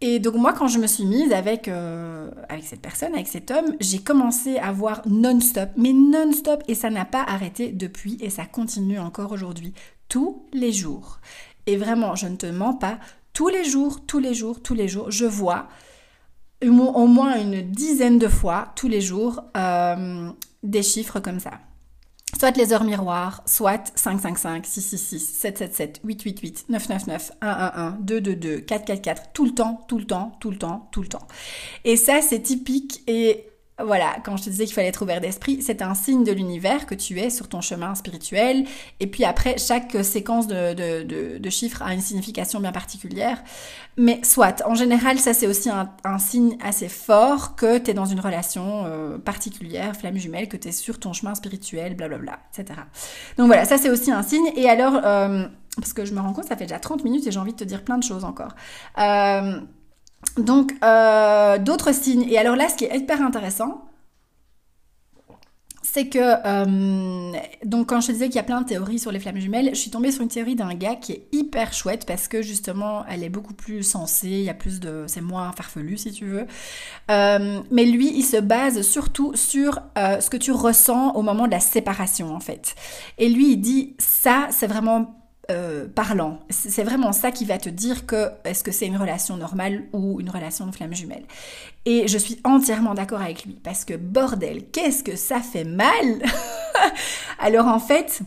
Et donc moi, quand je me suis mise avec, euh, avec cette personne, avec cet homme, j'ai commencé à voir non-stop, mais non-stop, et ça n'a pas arrêté depuis, et ça continue encore aujourd'hui, tous les jours. Et vraiment, je ne te mens pas, tous les jours, tous les jours, tous les jours, je vois au moins une dizaine de fois, tous les jours, euh, des chiffres comme ça soit les heures miroirs, soit 555, 666, 777, 888, 999, 111, 222, 444, tout le temps, tout le temps, tout le temps, tout le temps. Et ça, c'est typique et voilà, quand je te disais qu'il fallait être ouvert d'esprit, c'est un signe de l'univers que tu es sur ton chemin spirituel. Et puis après, chaque séquence de, chiffres a une signification bien particulière. Mais soit, en général, ça c'est aussi un, signe assez fort que tu es dans une relation euh, particulière, flamme jumelle, que tu es sur ton chemin spirituel, blablabla, etc. Donc voilà, ça c'est aussi un signe. Et alors, euh, parce que je me rends compte, ça fait déjà 30 minutes et j'ai envie de te dire plein de choses encore. Euh, donc, euh, d'autres signes. Et alors là, ce qui est hyper intéressant, c'est que, euh, donc quand je te disais qu'il y a plein de théories sur les flammes jumelles, je suis tombée sur une théorie d'un gars qui est hyper chouette parce que justement, elle est beaucoup plus sensée, il y a plus de, c'est moins farfelu si tu veux. Euh, mais lui, il se base surtout sur ce que tu ressens au moment de la séparation en fait. Et lui, il dit ça, c'est vraiment euh, parlant. C'est vraiment ça qui va te dire que est-ce que c'est une relation normale ou une relation de flamme jumelle. Et je suis entièrement d'accord avec lui parce que bordel, qu'est-ce que ça fait mal Alors en fait,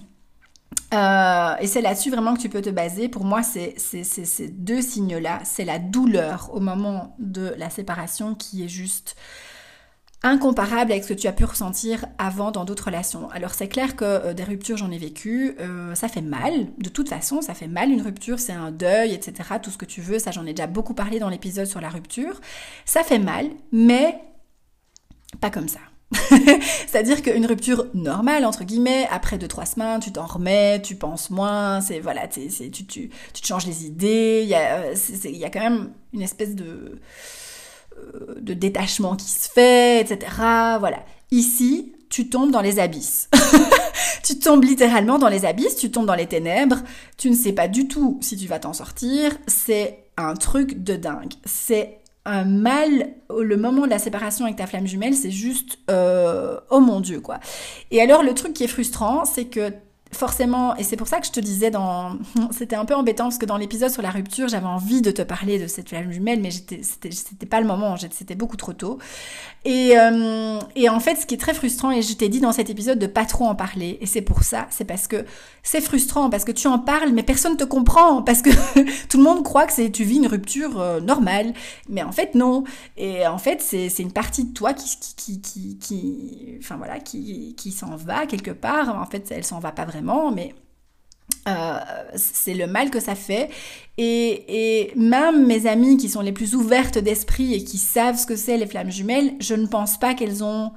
euh, et c'est là-dessus vraiment que tu peux te baser. Pour moi, c'est ces deux signes-là. C'est la douleur au moment de la séparation qui est juste incomparable avec ce que tu as pu ressentir avant dans d'autres relations. Alors c'est clair que euh, des ruptures j'en ai vécu, euh, ça fait mal, de toute façon ça fait mal une rupture, c'est un deuil, etc. Tout ce que tu veux, ça j'en ai déjà beaucoup parlé dans l'épisode sur la rupture. Ça fait mal, mais pas comme ça. C'est-à-dire qu'une rupture normale, entre guillemets, après 2-3 semaines, tu t'en remets, tu penses moins, c'est voilà, tu, tu, tu, te changes les idées, il y, a, euh, y a quand même une espèce de de détachement qui se fait, etc. Voilà. Ici, tu tombes dans les abysses. tu tombes littéralement dans les abysses, tu tombes dans les ténèbres, tu ne sais pas du tout si tu vas t'en sortir, c'est un truc de dingue. C'est un mal, le moment de la séparation avec ta flamme jumelle, c'est juste, euh, oh mon dieu, quoi. Et alors, le truc qui est frustrant, c'est que forcément, et c'est pour ça que je te disais dans, c'était un peu embêtant parce que dans l'épisode sur la rupture, j'avais envie de te parler de cette flamme jumelle, mais c'était, pas le moment, c'était beaucoup trop tôt. Et, euh, et en fait, ce qui est très frustrant, et je t'ai dit dans cet épisode de pas trop en parler, et c'est pour ça, c'est parce que c'est frustrant, parce que tu en parles, mais personne te comprend, parce que tout le monde croit que tu vis une rupture euh, normale, mais en fait non. Et en fait, c'est, c'est une partie de toi qui, qui, qui, qui, enfin voilà, qui, qui s'en va quelque part. En fait, elle s'en va pas vraiment mais euh, c'est le mal que ça fait. Et, même mes amies qui sont les plus ouvertes d'esprit et qui savent ce que c'est les flammes jumelles, je ne pense pas qu'elles ont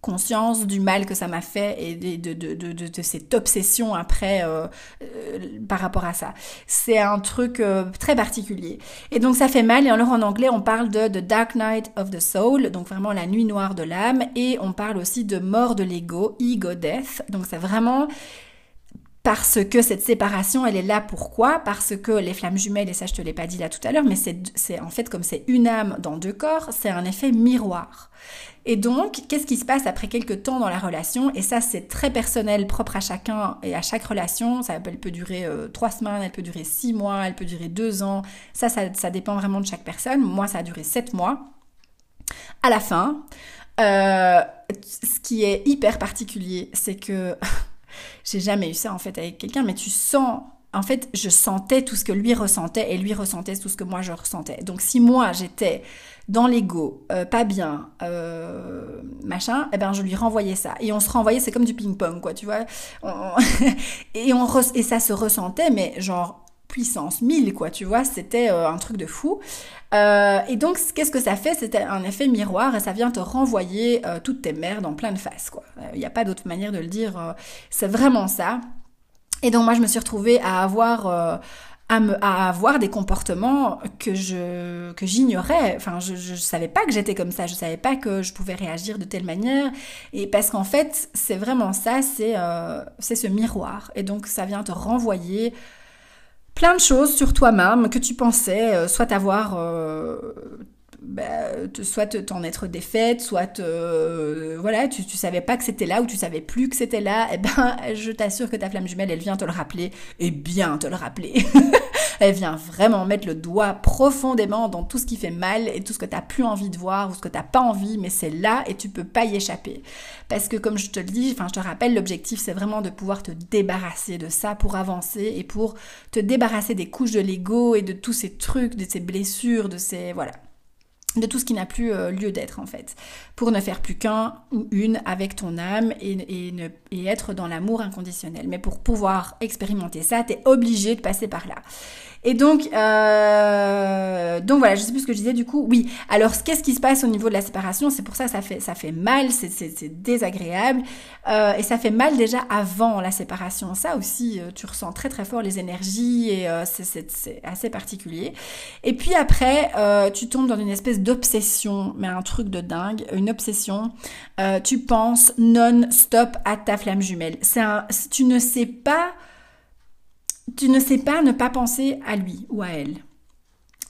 conscience du mal que ça m'a fait et de, de, cette obsession après euh, euh, par rapport à ça. C'est un truc très particulier. Et donc ça fait mal et alors en anglais on parle de The Dark Night of the Soul, donc vraiment la nuit noire de l'âme et on parle aussi de mort de l'ego, ego death. Donc c'est vraiment parce que cette séparation, elle est là pourquoi? Parce que les flammes jumelles, et ça je te l'ai pas dit là tout à l'heure, mais c'est en fait comme c'est une âme dans deux corps, c'est un effet miroir. Et donc, qu'est-ce qui se passe après quelques temps dans la relation? Et ça, c'est très personnel, propre à chacun et à chaque relation. Ça, elle peut durer euh, trois semaines, elle peut durer six mois, elle peut durer deux ans. Ça, ça, dépend vraiment de chaque personne. Moi, ça a duré sept mois. À la fin, euh, ce qui est hyper particulier, c'est que J'ai jamais eu ça en fait avec quelqu'un, mais tu sens en fait, je sentais tout ce que lui ressentait et lui ressentait tout ce que moi je ressentais. Donc si moi j'étais dans l'ego, euh, pas bien, euh, machin, eh ben je lui renvoyais ça. Et on se renvoyait, c'est comme du ping-pong, quoi, tu vois. et, on et ça se ressentait, mais genre puissance 1000, quoi, tu vois, c'était euh, un truc de fou. Euh, et donc, qu'est-ce que ça fait? C'était un effet miroir et ça vient te renvoyer euh, toutes tes merdes en pleine face, quoi. Il n'y a pas d'autre manière de le dire. c'est vraiment ça. Et donc, moi, je me suis retrouvée à avoir... À, me, à, avoir des comportements que je que j'ignorais. Enfin, je, je, savais pas que j'étais comme ça. Je savais pas que je pouvais réagir de telle manière. Et parce qu'en fait, c'est vraiment ça. C'est c'est ce miroir. Et donc, ça vient te renvoyer plein de choses sur toi-même que tu pensais euh, soit avoir euh, bah, soit t'en être défaite, soit euh, voilà, tu, tu savais pas que c'était là ou tu savais plus que c'était là, eh ben je t'assure que ta flamme jumelle, elle vient te le rappeler et bien te le rappeler. elle vient vraiment mettre le doigt profondément dans tout ce qui fait mal et tout ce que t'as plus envie de voir ou ce que t'as pas envie, mais c'est là et tu peux pas y échapper. Parce que comme je te le dis, enfin je te rappelle, l'objectif c'est vraiment de pouvoir te débarrasser de ça pour avancer et pour te débarrasser des couches de l'ego et de tous ces trucs, de ces blessures, de ces voilà de tout ce qui n'a plus euh, lieu d'être en fait, pour ne faire plus qu'un ou une avec ton âme et, ne, et être dans l'amour inconditionnel. Mais pour pouvoir expérimenter ça, tu es obligé de passer par là. Et donc, euh, donc voilà, je sais plus ce que je disais du coup. Oui, alors qu'est-ce qui se passe au niveau de la séparation? C'est pour ça ça fait ça fait mal, c'est désagréable euh, et ça fait mal déjà avant la séparation. Ça aussi, euh, tu ressens très très fort les énergies et euh, c'est assez particulier. Et puis après, euh, tu tombes dans une espèce d'obsession, mais un truc de dingue, une obsession. Euh, tu penses non-stop à ta flamme jumelle. Un, tu ne sais pas tu ne sais pas ne pas penser à lui ou à elle.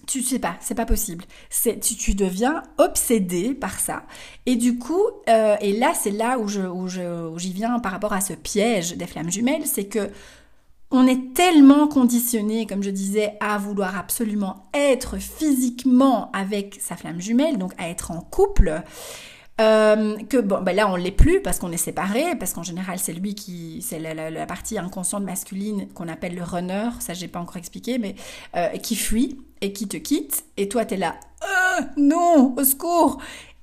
Tu sais pas, c'est pas possible. Tu, tu, deviens obsédé par ça. Et du coup, euh, et là c'est là où je où je j'y viens par rapport à ce piège des flammes jumelles, c'est que on est tellement conditionné, comme je disais, à vouloir absolument être physiquement avec sa flamme jumelle, donc à être en couple, euh, que bon, ben là on l'est plus parce qu'on est séparés, parce qu'en général c'est lui qui, c'est la, partie inconsciente masculine qu'on appelle le runner, ça j'ai pas encore expliqué, mais euh, qui fuit et qui te quitte, et toi t'es là, euh, non, au secours,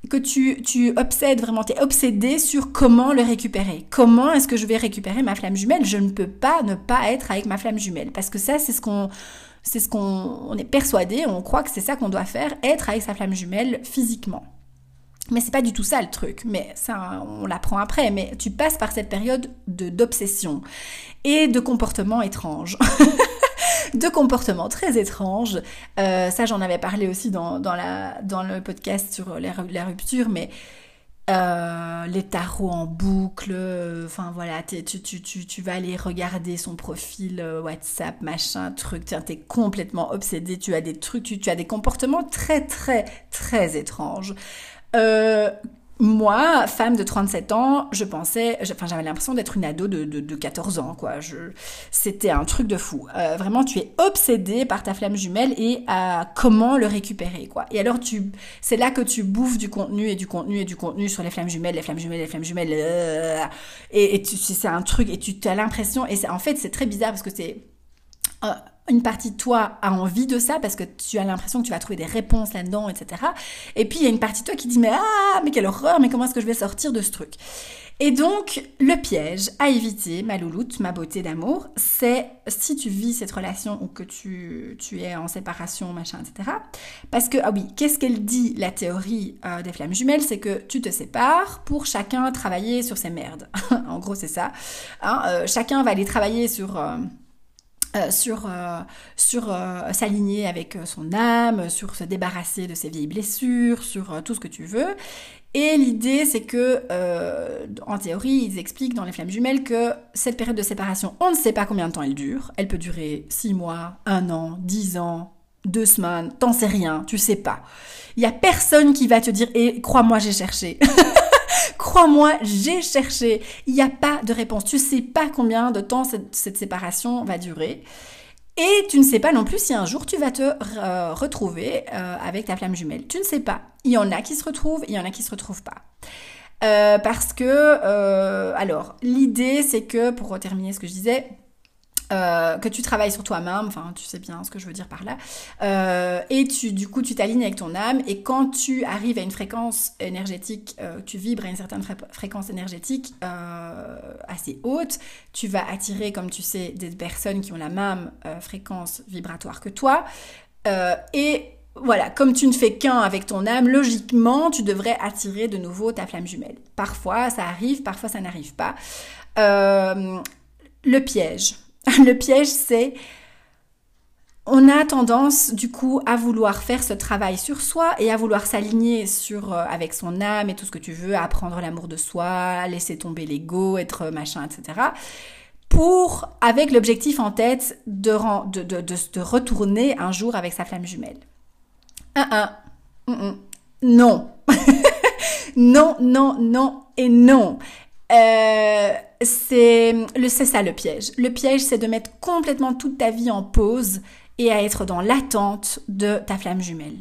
que tu, tu obsèdes vraiment, t'es obsédé sur comment le récupérer. Comment est-ce que je vais récupérer ma flamme jumelle? Je ne peux pas ne pas être avec ma flamme jumelle, parce que ça c'est ce qu'on c'est ce qu'on on est persuadé, on croit que c'est ça qu'on doit faire, être avec sa flamme jumelle physiquement. Mais c'est pas du tout ça le truc, mais ça on l'apprend après, mais tu passes par cette période de d'obsession et de comportements étranges. de comportements très étranges. Euh, ça j'en avais parlé aussi dans, dans, la, dans le podcast sur la, rupture, mais euh, les tarots en boucle, enfin voilà, tu, tu, tu, tu, vas aller regarder son profil euh, WhatsApp, machin, truc, tiens, t'es complètement obsédé, tu as des trucs, tu as des comportements très très très étranges. Euh, moi, femme de 37 ans, je pensais, enfin j'avais l'impression d'être une ado de, de, 14 ans, quoi. C'était un truc de fou. Euh, vraiment, tu es obsédée par ta flamme jumelle et à comment le récupérer, quoi. Et alors, tu, c'est là que tu bouffes du contenu et du contenu et du contenu sur les flammes jumelles, les flammes jumelles, les flammes jumelles, euh, et, et c'est un truc et tu as l'impression, et en fait, c'est très bizarre parce que c'est euh, une partie de toi a envie de ça parce que tu as l'impression que tu vas trouver des réponses là-dedans, etc. Et puis il y a une partie de toi qui dit mais ah mais quelle horreur, mais comment est-ce que je vais sortir de ce truc? Et donc le piège à éviter, ma louloute, ma beauté d'amour, c'est si tu vis cette relation ou que tu, tu es en séparation, machin, etc. Parce que ah oui, qu'est-ce qu'elle dit la théorie euh, des flammes jumelles, c'est que tu te sépares pour chacun travailler sur ses merdes. en gros c'est ça. Hein, euh, chacun va aller travailler sur euh, euh, sur, euh, sur euh, s'aligner avec son âme, sur se débarrasser de ses vieilles blessures, sur tout ce que tu veux. Et l'idée, c'est que, en théorie, ils expliquent dans les flammes jumelles que cette période de séparation, on ne sait pas combien de temps elle dure. Elle peut durer 6 mois, 1 an, 10 ans, 2 semaines, t'en sais rien, tu sais pas. Il y a personne qui va te dire, et crois-moi, j'ai cherché. Crois-moi, j'ai cherché. Il n'y a pas de réponse. Tu ne sais pas combien de temps cette, séparation va durer. Et tu ne sais pas non plus si un jour tu vas te euh, retrouver euh, avec ta flamme jumelle. Tu ne sais pas. Il y en a qui se retrouvent, il y en a qui se retrouvent pas. Euh, parce que, alors, l'idée c'est que, pour terminer ce que je disais, euh, que tu travailles sur toi-même, enfin tu sais bien ce que je veux dire par là, euh, et tu du coup tu t'alignes avec ton âme et quand tu arrives à une fréquence énergétique, euh, tu vibres à une certaine fréquence énergétique assez haute, tu vas attirer comme tu sais des personnes qui ont la même fréquence vibratoire que toi et voilà, comme tu ne fais qu'un avec ton âme, logiquement, tu devrais attirer de nouveau ta flamme jumelle. Parfois, ça arrive, parfois, ça n'arrive pas. le piège. Le piège, c'est on a tendance du coup à vouloir faire ce travail sur soi et à vouloir s'aligner euh, avec son âme et tout ce que tu veux, apprendre l'amour de soi, laisser tomber l'ego, être machin, etc. Pour avec l'objectif en tête de, de, de, de, retourner un jour avec sa flamme jumelle. Un, un. Non. non, non, non et non. Euh, c'est ça le piège. Le piège, c'est de mettre complètement toute ta vie en pause et à être dans l'attente de ta flamme jumelle.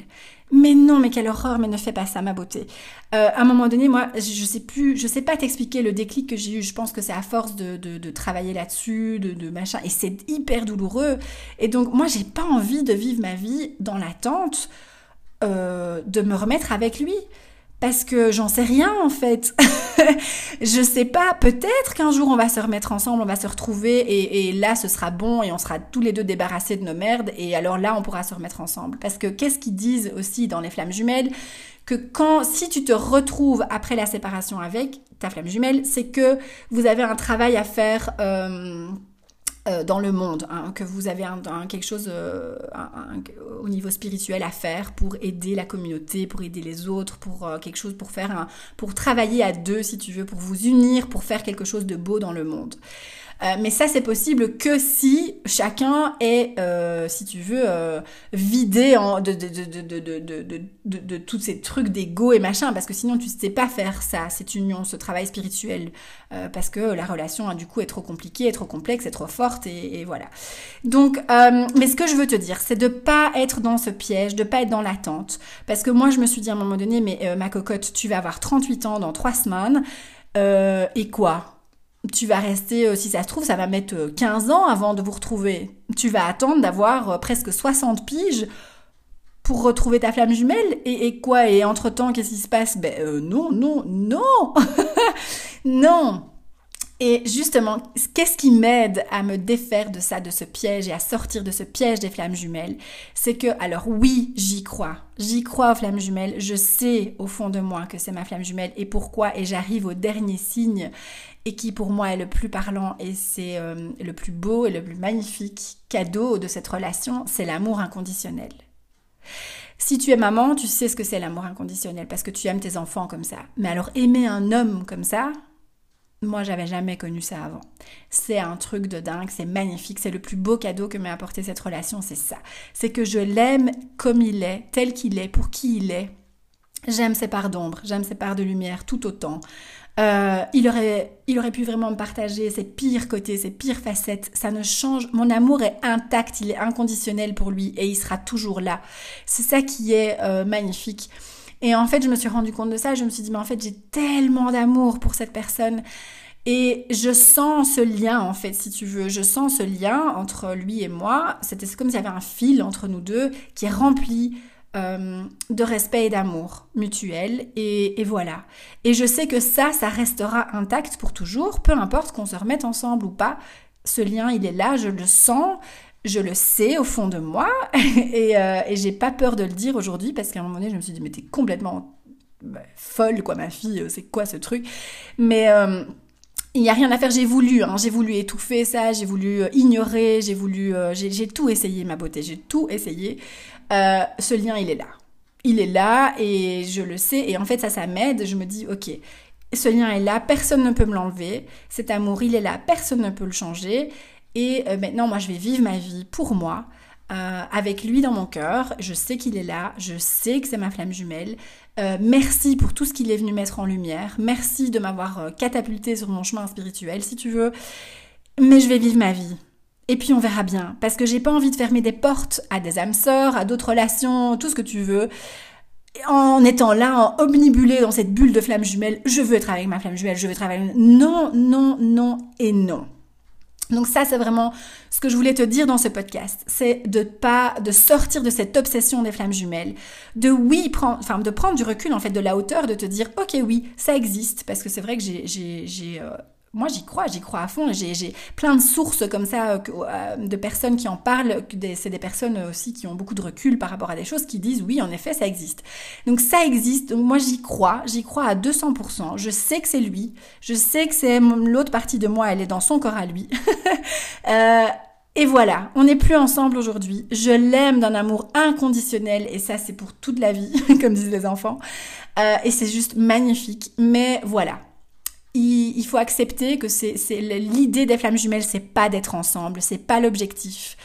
Mais non, mais quelle horreur, mais ne fais pas ça, ma beauté. Euh, à un moment donné, moi, je, sais plus, je sais pas t'expliquer le déclic que j'ai eu. Je pense que c'est à force de, de, travailler là-dessus, de, de, machin, et c'est hyper douloureux. Et donc, moi, j'ai pas envie de vivre ma vie dans l'attente euh, de me remettre avec lui parce que j'en sais rien en fait. je sais pas, peut-être qu'un jour on va se remettre ensemble, on va se retrouver et, là ce sera bon et on sera tous les deux débarrassés de nos merdes et alors là on pourra se remettre ensemble. Parce que qu'est-ce qu'ils disent aussi dans les flammes jumelles? Que quand, si tu te retrouves après la séparation avec ta flamme jumelle, c'est que vous avez un travail à faire. Euh, euh, dans le monde, hein, que vous avez un, quelque chose euh, au niveau spirituel à faire pour aider la communauté, pour aider les autres, pour euh, quelque chose, pour faire pour travailler à deux si tu veux, pour vous unir, pour faire quelque chose de beau dans le monde. Euh, mais ça, c'est possible que si chacun est, euh, si tu veux, euh, vidé en, de, de, de, de, tous ces trucs d'ego et machin, parce que sinon tu ne sais pas faire ça, cette union, ce travail spirituel, parce que la relation, a du coup, est trop compliquée, est trop complexe, est trop forte, et, voilà. Donc, mais ce que je veux te dire, c'est de pas être dans ce piège, de pas être dans l'attente, parce que moi, je me suis dit à un moment donné, mais ma cocotte, tu vas avoir 38 ans dans 3 semaines, et quoi? Tu vas rester, euh, si ça se trouve, ça va mettre 15 euh, ans avant de vous retrouver. Tu vas attendre d'avoir euh, presque 60 piges pour retrouver ta flamme jumelle. Et, quoi? Et entre-temps, qu'est-ce qui se passe? Ben non, non, non Non et justement, qu'est-ce qui m'aide à me défaire de ça, de ce piège et à sortir de ce piège des flammes jumelles? C'est que, alors oui, j'y crois. J'y crois aux flammes jumelles. Je sais au fond de moi que c'est ma flamme jumelle et pourquoi? Et j'arrive au dernier signe et qui pour moi est le plus parlant et c'est euh, le plus beau et le plus magnifique cadeau de cette relation, c'est l'amour inconditionnel. Si tu es maman, tu sais ce que c'est l'amour inconditionnel parce que tu aimes tes enfants comme ça. Mais alors aimer un homme comme ça, moi, j'avais jamais connu ça avant. C'est un truc de dingue, c'est magnifique, c'est le plus beau cadeau que m'a apporté cette relation, c'est ça. C'est que je l'aime comme il est, tel qu'il est, pour qui il est. J'aime ses parts d'ombre, j'aime ses parts de lumière tout autant. Euh, il, aurait, il aurait pu vraiment me partager ses pires côtés, ses pires facettes. Ça ne change. Mon amour est intact, il est inconditionnel pour lui et il sera toujours là. C'est ça qui est euh, magnifique. Et en fait, je me suis rendu compte de ça. Je me suis dit, mais en fait, j'ai tellement d'amour pour cette personne. Et je sens ce lien, en fait, si tu veux. Je sens ce lien entre lui et moi. C'était comme s'il y avait un fil entre nous deux qui est rempli euh, de respect et d'amour mutuel. Et, voilà. Et je sais que ça, ça restera intact pour toujours, peu importe qu'on se remette ensemble ou pas. Ce lien, il est là, je le sens, je le sais au fond de moi. et, euh, et j'ai pas peur de le dire aujourd'hui parce qu'à un moment donné, je me suis dit, mais t'es complètement bah, folle, quoi, ma fille, c'est quoi ce truc? Mais. Euh, il n'y a rien à faire, j'ai voulu, hein, j'ai voulu étouffer ça, j'ai voulu ignorer, j'ai voulu, j'ai tout essayé ma beauté, j'ai tout essayé. Euh, ce lien, il est là. Il est là et je le sais. Et en fait, ça, ça m'aide. Je me dis, ok, ce lien est là, personne ne peut me l'enlever. Cet amour, il est là, personne ne peut le changer. Et euh, maintenant, moi, je vais vivre ma vie pour moi. Euh, avec lui dans mon cœur, je sais qu'il est là, je sais que c'est ma flamme jumelle. merci pour tout ce qu'il est venu mettre en lumière. Merci de m'avoir catapulté sur mon chemin spirituel, si tu veux. Mais je vais vivre ma vie. Et puis on verra bien, parce que j'ai pas envie de fermer des portes à des âmes sœurs, à d'autres relations, tout ce que tu veux. En étant là, en omnibulé dans cette bulle de flamme jumelle, je veux être avec ma flamme jumelle, je veux travailler. Non, non, non et non. Donc ça, c'est vraiment ce que je voulais te dire dans ce podcast, c'est de pas, de sortir de cette obsession des flammes jumelles, de oui prendre, enfin de prendre du recul en fait, de la hauteur, de te dire ok oui, ça existe, parce que c'est vrai que j'ai, euh, moi j'y crois, j'y crois à fond. J'ai plein de sources comme ça euh, euh, de personnes qui en parlent. C'est des personnes aussi qui ont beaucoup de recul par rapport à des choses qui disent oui, en effet, ça existe. Donc ça existe. Donc moi j'y crois, j'y crois à 200%. Je sais que c'est lui. Je sais que c'est l'autre partie de moi, elle est dans son corps à lui. euh, et voilà, on n'est plus ensemble aujourd'hui. Je l'aime d'un amour inconditionnel et ça c'est pour toute la vie, comme disent les enfants. Euh, et c'est juste magnifique. Mais voilà, il, faut accepter que c'est l'idée des flammes jumelles, c'est pas d'être ensemble, c'est pas l'objectif.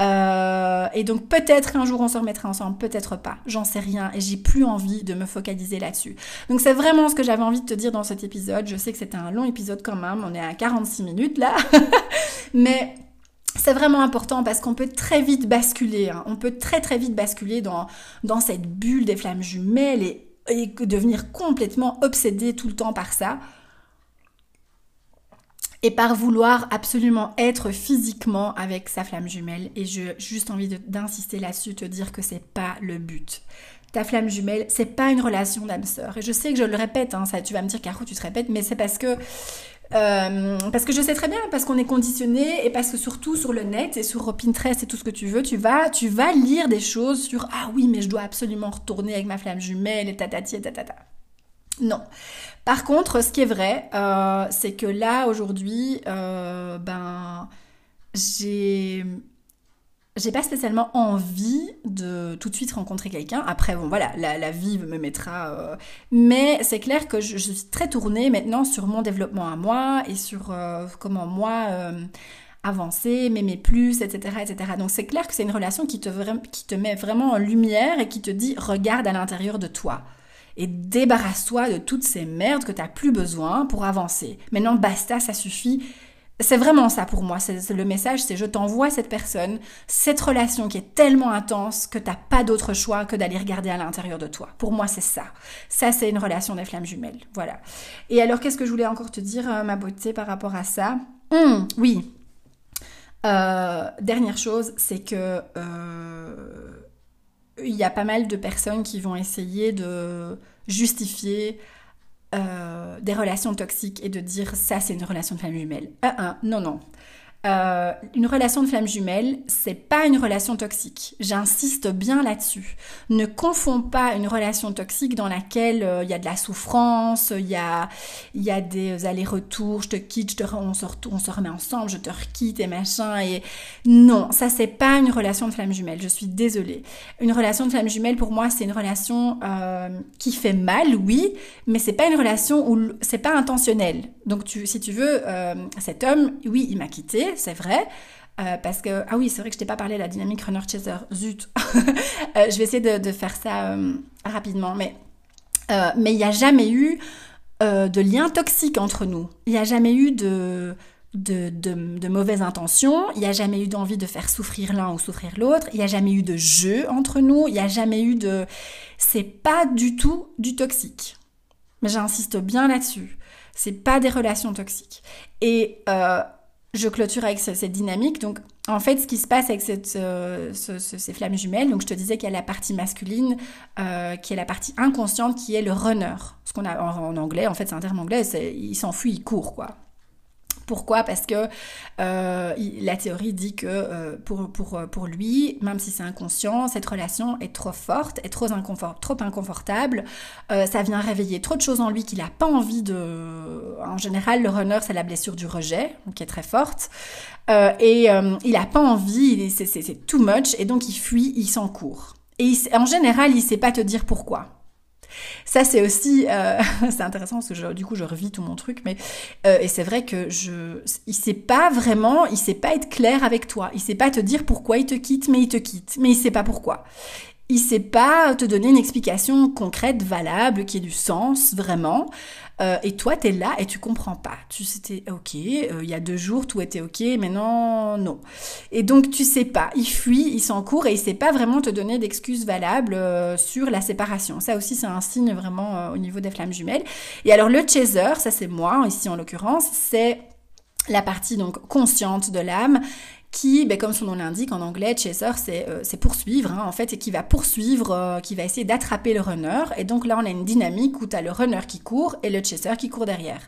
Euh, et donc peut-être qu'un jour on se remettra ensemble, peut-être pas, j'en sais rien et j'ai plus envie de me focaliser là-dessus. Donc c'est vraiment ce que j'avais envie de te dire dans cet épisode. Je sais que c'était un long épisode quand même, on est à 46 minutes là, mais c'est vraiment important parce qu'on peut très vite basculer, hein. on peut très très vite basculer dans, cette bulle des flammes jumelles et, et devenir complètement obsédé tout le temps par ça et par vouloir absolument être physiquement avec sa flamme jumelle. Et j'ai juste envie d'insister là-dessus, te dire que c'est pas le but. Ta flamme jumelle, c'est pas une relation d'âme sœur. Et je sais que je le répète, hein, ça, tu vas me dire Caro, tu te répètes, mais c'est parce que euh, parce que je sais très bien, parce qu'on est conditionné et parce que surtout sur le net et sur Pinterest et tout ce que tu veux, tu vas, tu vas lire des choses sur ah oui, mais je dois absolument retourner avec ma flamme jumelle et tatati et tatata. Non. Par contre, ce qui est vrai, euh, c'est que là, aujourd'hui, euh, ben, j'ai pas spécialement envie de tout de suite rencontrer quelqu'un. Après, bon, voilà, la, vie me mettra. Euh, mais c'est clair que je, suis très tournée maintenant sur mon développement à moi et sur comment moi avancer, m'aimer plus, etc., etc. Donc c'est clair que c'est une relation qui te met vraiment en lumière et qui te dit regarde à l'intérieur de toi et débarrasse-toi de toutes ces merdes que tu n'as plus besoin pour avancer. Maintenant, basta, ça suffit. C'est vraiment ça pour moi. C'est le message, c'est je t'envoie cette personne, cette relation qui est tellement intense que t'as pas d'autre choix que d'aller regarder à l'intérieur de toi. Pour moi, c'est ça. Ça, c'est une relation des flammes jumelles. Voilà. Et alors, qu'est-ce que je voulais encore te dire, euh, ma beauté, par rapport à ça? Hum, Oui. Euh, dernière chose, c'est que euh, il y a pas mal de personnes qui vont essayer de justifier euh, des relations toxiques et de dire ça c'est une relation de famille jumelle. Ah, ah, non, non. Euh, une relation de flamme jumelle, c'est pas une relation toxique. J'insiste bien là-dessus. Ne confonds pas une relation toxique dans laquelle euh, il y a de la souffrance, il y a, y a des allers-retours, je te quitte, je te, on, se on se remet ensemble, je te requitte et machin. Et non, ça c'est pas une relation de flamme jumelle. Je suis désolée. Une relation de flamme jumelle pour moi c'est une relation euh, qui fait mal, oui, mais c'est pas une relation où c'est pas intentionnel. Donc tu, si tu veux, cet homme, oui, il m'a quitté c'est vrai. Euh, parce que, ah oui, c'est vrai que je t'ai pas parlé de la dynamique runner-chaser, zut. Euh, je vais essayer de, faire ça euh, rapidement, mais il n'y a jamais eu de lien toxique entre nous. Il n'y a jamais eu de, de, de, mauvaises intentions, il n'y a jamais eu d'envie de faire souffrir l'un ou souffrir l'autre, il n'y a jamais eu de jeu entre nous, il n'y a jamais eu de... C'est pas du tout du toxique. Mais j'insiste bien là-dessus. C'est pas des relations toxiques. Et je clôture avec cette dynamique. Donc, en fait, ce qui se passe avec ces flammes jumelles, donc je te disais qu'il y a la partie masculine, euh, qui est la partie inconsciente, qui est le runner. Ce qu'on a en, anglais, en fait, c'est un terme anglais, il s'enfuit, il court, quoi. Pourquoi? Parce que euh, la théorie dit que euh, pour, pour, pour, lui, même si c'est inconscient, cette relation est trop forte, est trop, trop inconfortable. Euh, ça vient réveiller trop de choses en lui qu'il n'a pas envie de... En général, le runner, c'est la blessure du rejet, qui est très forte. et il n'a pas envie, c'est too much, et donc il fuit, il s'en court. Et en général, il ne sait pas te dire pourquoi. Ça, c'est aussi, euh, c'est intéressant parce que du coup, je revis tout mon truc, mais euh, et c'est vrai que je, il sait pas vraiment, il sait pas être clair avec toi, il sait pas te dire pourquoi il te quitte, mais il te quitte, mais il sait pas pourquoi. Il sait pas te donner une explication concrète, valable, qui ait du sens vraiment. Euh, et toi, tu es là et tu comprends pas. Tu c'était ok, euh, il y a deux jours, tout était ok, mais non, non. Et donc, tu sais pas. Il fuit, il s'encourt et il sait pas vraiment te donner d'excuses valables euh, sur la séparation. Ça aussi, c'est un signe vraiment au niveau des flammes jumelles. Et alors, le chaser, ça c'est moi, ici en l'occurrence, c'est la partie donc consciente de l'âme qui, ben, comme son nom l'indique en anglais, chaser, c'est euh, poursuivre, hein, en fait, et qui va poursuivre, euh, qui va essayer d'attraper le runner. Et donc là, on a une dynamique où tu as le runner qui court et le chaser qui court derrière.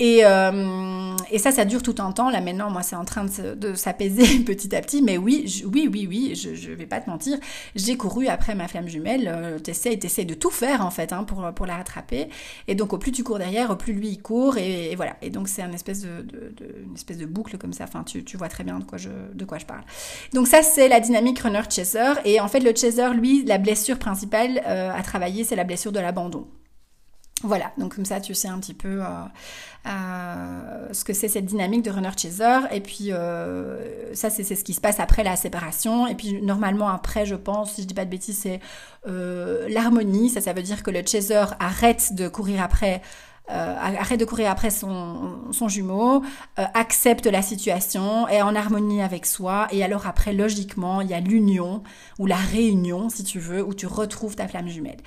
Et, euh, et, ça, ça dure tout un temps. Là maintenant, moi, c'est en train de, s'apaiser petit à petit. Mais oui, oui, oui, oui, je, je vais pas te mentir. J'ai couru après ma flamme jumelle. Euh, t'essayes, t'essayes de tout faire en fait hein, pour, pour la rattraper. Et donc, au plus tu cours derrière, au plus lui il court. Et, voilà. Et donc, c'est une espèce de, une espèce de boucle comme ça. Enfin, tu, tu vois très bien de quoi je, de quoi je parle. Donc ça, c'est la dynamique runner-chaser. Et en fait, le chaser, lui, la blessure principale euh, à travailler, c'est la blessure de l'abandon. Voilà, donc comme ça tu sais un petit peu euh, euh, ce que c'est cette dynamique de runner-chaser. Et puis euh, ça c'est ce qui se passe après la séparation. Et puis normalement après je pense, si je dis pas de bêtises, c'est l'harmonie. Ça ça veut dire que le chaser arrête de courir après arrête de courir après son, son jumeau, accepte la situation, est en harmonie avec soi, et alors après, logiquement, il y a l'union, ou la réunion, si tu veux, où tu retrouves ta flamme jumelle.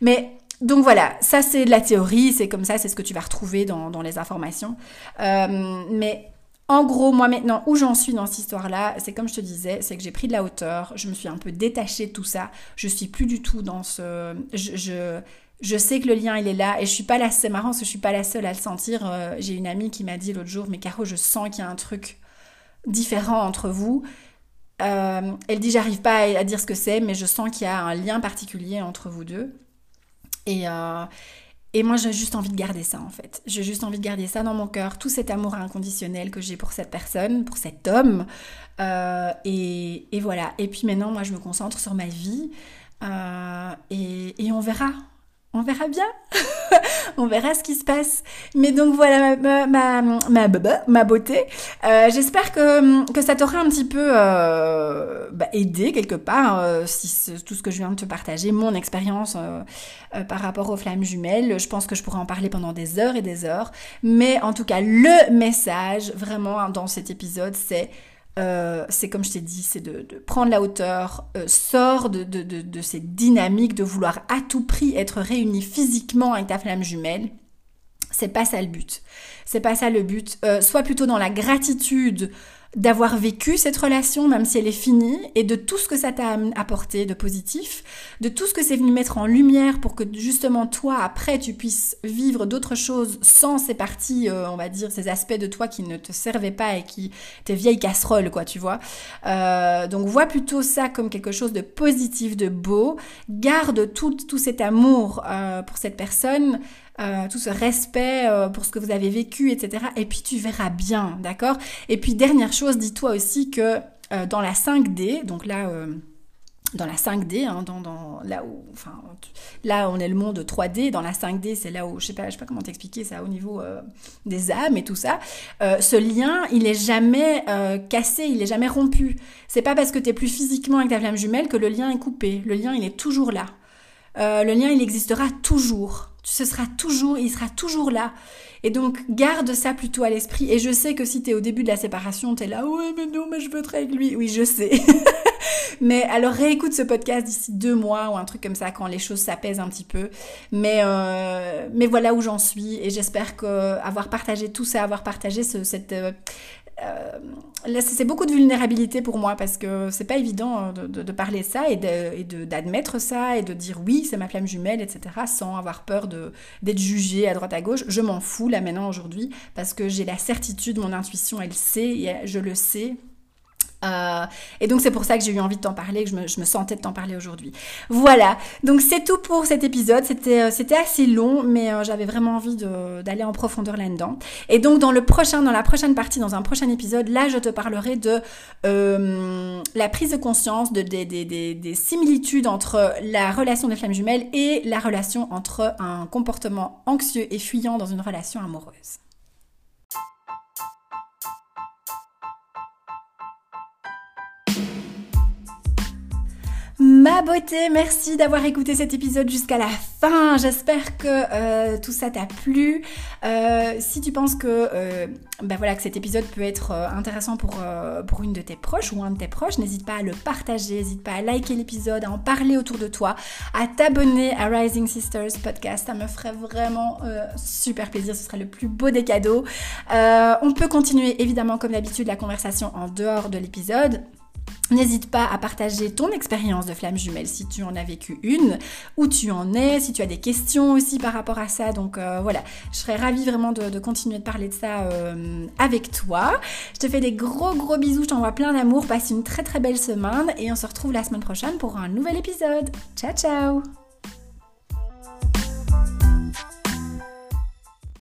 Mais donc voilà, ça c'est de la théorie, c'est comme ça, c'est ce que tu vas retrouver dans, les informations. Euh, mais en gros, moi maintenant, où j'en suis dans cette histoire-là, c'est comme je te disais, c'est que j'ai pris de la hauteur, je me suis un peu détachée de tout ça, je suis plus du tout dans ce... Je, je, sais que le lien, il est là, et je suis pas la c'est marrant parce que je suis pas la seule à le sentir. Euh, j'ai une amie qui m'a dit l'autre jour, mais Caro, je sens qu'il y a un truc différent entre vous. Euh, elle dit, j'arrive pas à dire ce que c'est, mais je sens qu'il y a un lien particulier entre vous deux. Et, euh, et moi, j'ai juste envie de garder ça, en fait. J'ai juste envie de garder ça dans mon cœur, tout cet amour inconditionnel que j'ai pour cette personne, pour cet homme. Euh, et, et, voilà. Et puis maintenant, moi, je me concentre sur ma vie. Euh, et, et on verra on verra bien. on verra ce qui se passe. Mais donc voilà ma, ma, ma, beauté. Euh, j'espère que, que ça t'aura un petit peu euh, bah, aidé quelque part, euh, si tout ce que je viens de te partager, mon expérience par rapport aux flammes jumelles. Je pense que je pourrais en parler pendant des heures et des heures. Mais en tout cas, le message vraiment hein, dans cet épisode, c'est euh, c'est comme je t'ai dit, c'est de, prendre la hauteur, euh, sort de, de, de, cette dynamique de vouloir à tout prix être réuni physiquement avec ta flamme jumelle. C'est pas ça le but. C'est pas ça le but. Euh, sois plutôt dans la gratitude d'avoir vécu cette relation, même si elle est finie, et de tout ce que ça t'a apporté de positif, de tout ce que c'est venu mettre en lumière pour que justement toi, après, tu puisses vivre d'autres choses sans ces parties, euh, on va dire, ces aspects de toi qui ne te servaient pas et qui tes vieilles casseroles, quoi, tu vois. Euh, donc vois plutôt ça comme quelque chose de positif, de beau. Garde tout, tout cet amour euh, pour cette personne euh, tout ce respect euh, pour ce que vous avez vécu, etc. Et puis tu verras bien, d'accord? Et puis dernière chose, dis-toi aussi que euh, dans la 5D, donc là dans la 5D, hein, dans, là où, enfin, là on est le monde 3D, dans la 5D c'est là où, je sais pas, je sais pas comment t'expliquer ça au niveau des âmes et tout ça. ce lien, il est jamais cassé, il est jamais rompu. C'est pas parce que tu es plus physiquement avec ta flamme jumelle que le lien est coupé. Le lien, il est toujours là. Le lien, il existera toujours ce sera toujours, il sera toujours là. Et donc, garde ça plutôt à l'esprit. Et je sais que si tu es au début de la séparation, tu es là, ouais, mais non, mais je veux être avec lui. Oui, je sais. mais alors, réécoute ce podcast d'ici deux mois ou un truc comme ça, quand les choses s'apaisent un petit peu. Mais, euh, mais voilà où j'en suis. Et j'espère que avoir partagé tout ça, avoir partagé ce, cette, euh, euh, c'est beaucoup de vulnérabilité pour moi parce que c'est pas évident hein, de, parler ça et d'admettre ça et de dire oui, c'est ma flamme jumelle, etc. sans avoir peur d'être jugé à droite à gauche. Je m'en fous là maintenant aujourd'hui parce que j'ai la certitude, mon intuition, elle sait, je le sais, euh, et donc c'est pour ça que j'ai eu envie de t'en parler, que je me, sentais de t'en parler aujourd'hui. Voilà, donc c'est tout pour cet épisode. C'était euh, assez long, mais euh, j'avais vraiment envie d'aller en profondeur là-dedans. Et donc dans le prochain, dans la prochaine partie, dans un prochain épisode, là je te parlerai de la prise de conscience de, des similitudes entre la relation des flammes jumelles et la relation entre un comportement anxieux et fuyant dans une relation amoureuse. Ma beauté, merci d'avoir écouté cet épisode jusqu'à la fin. J'espère que euh, tout ça t'a plu. Euh, si tu penses que, euh, ben voilà, que cet épisode peut être intéressant pour, pour une de tes proches ou un de tes proches, n'hésite pas à le partager, n'hésite pas à liker l'épisode, à en parler autour de toi, à t'abonner à Rising Sisters Podcast. Ça me ferait vraiment super plaisir. Ce serait le plus beau des cadeaux. on peut continuer évidemment comme d'habitude la conversation en dehors de l'épisode. N'hésite pas à partager ton expérience de flamme jumelle si tu en as vécu une, où tu en es, si tu as des questions aussi par rapport à ça. Donc euh, voilà, je serais ravie vraiment de, continuer de parler de ça euh, avec toi. Je te fais des gros gros bisous, je t'envoie plein d'amour, passe une très très belle semaine et on se retrouve la semaine prochaine pour un nouvel épisode. Ciao ciao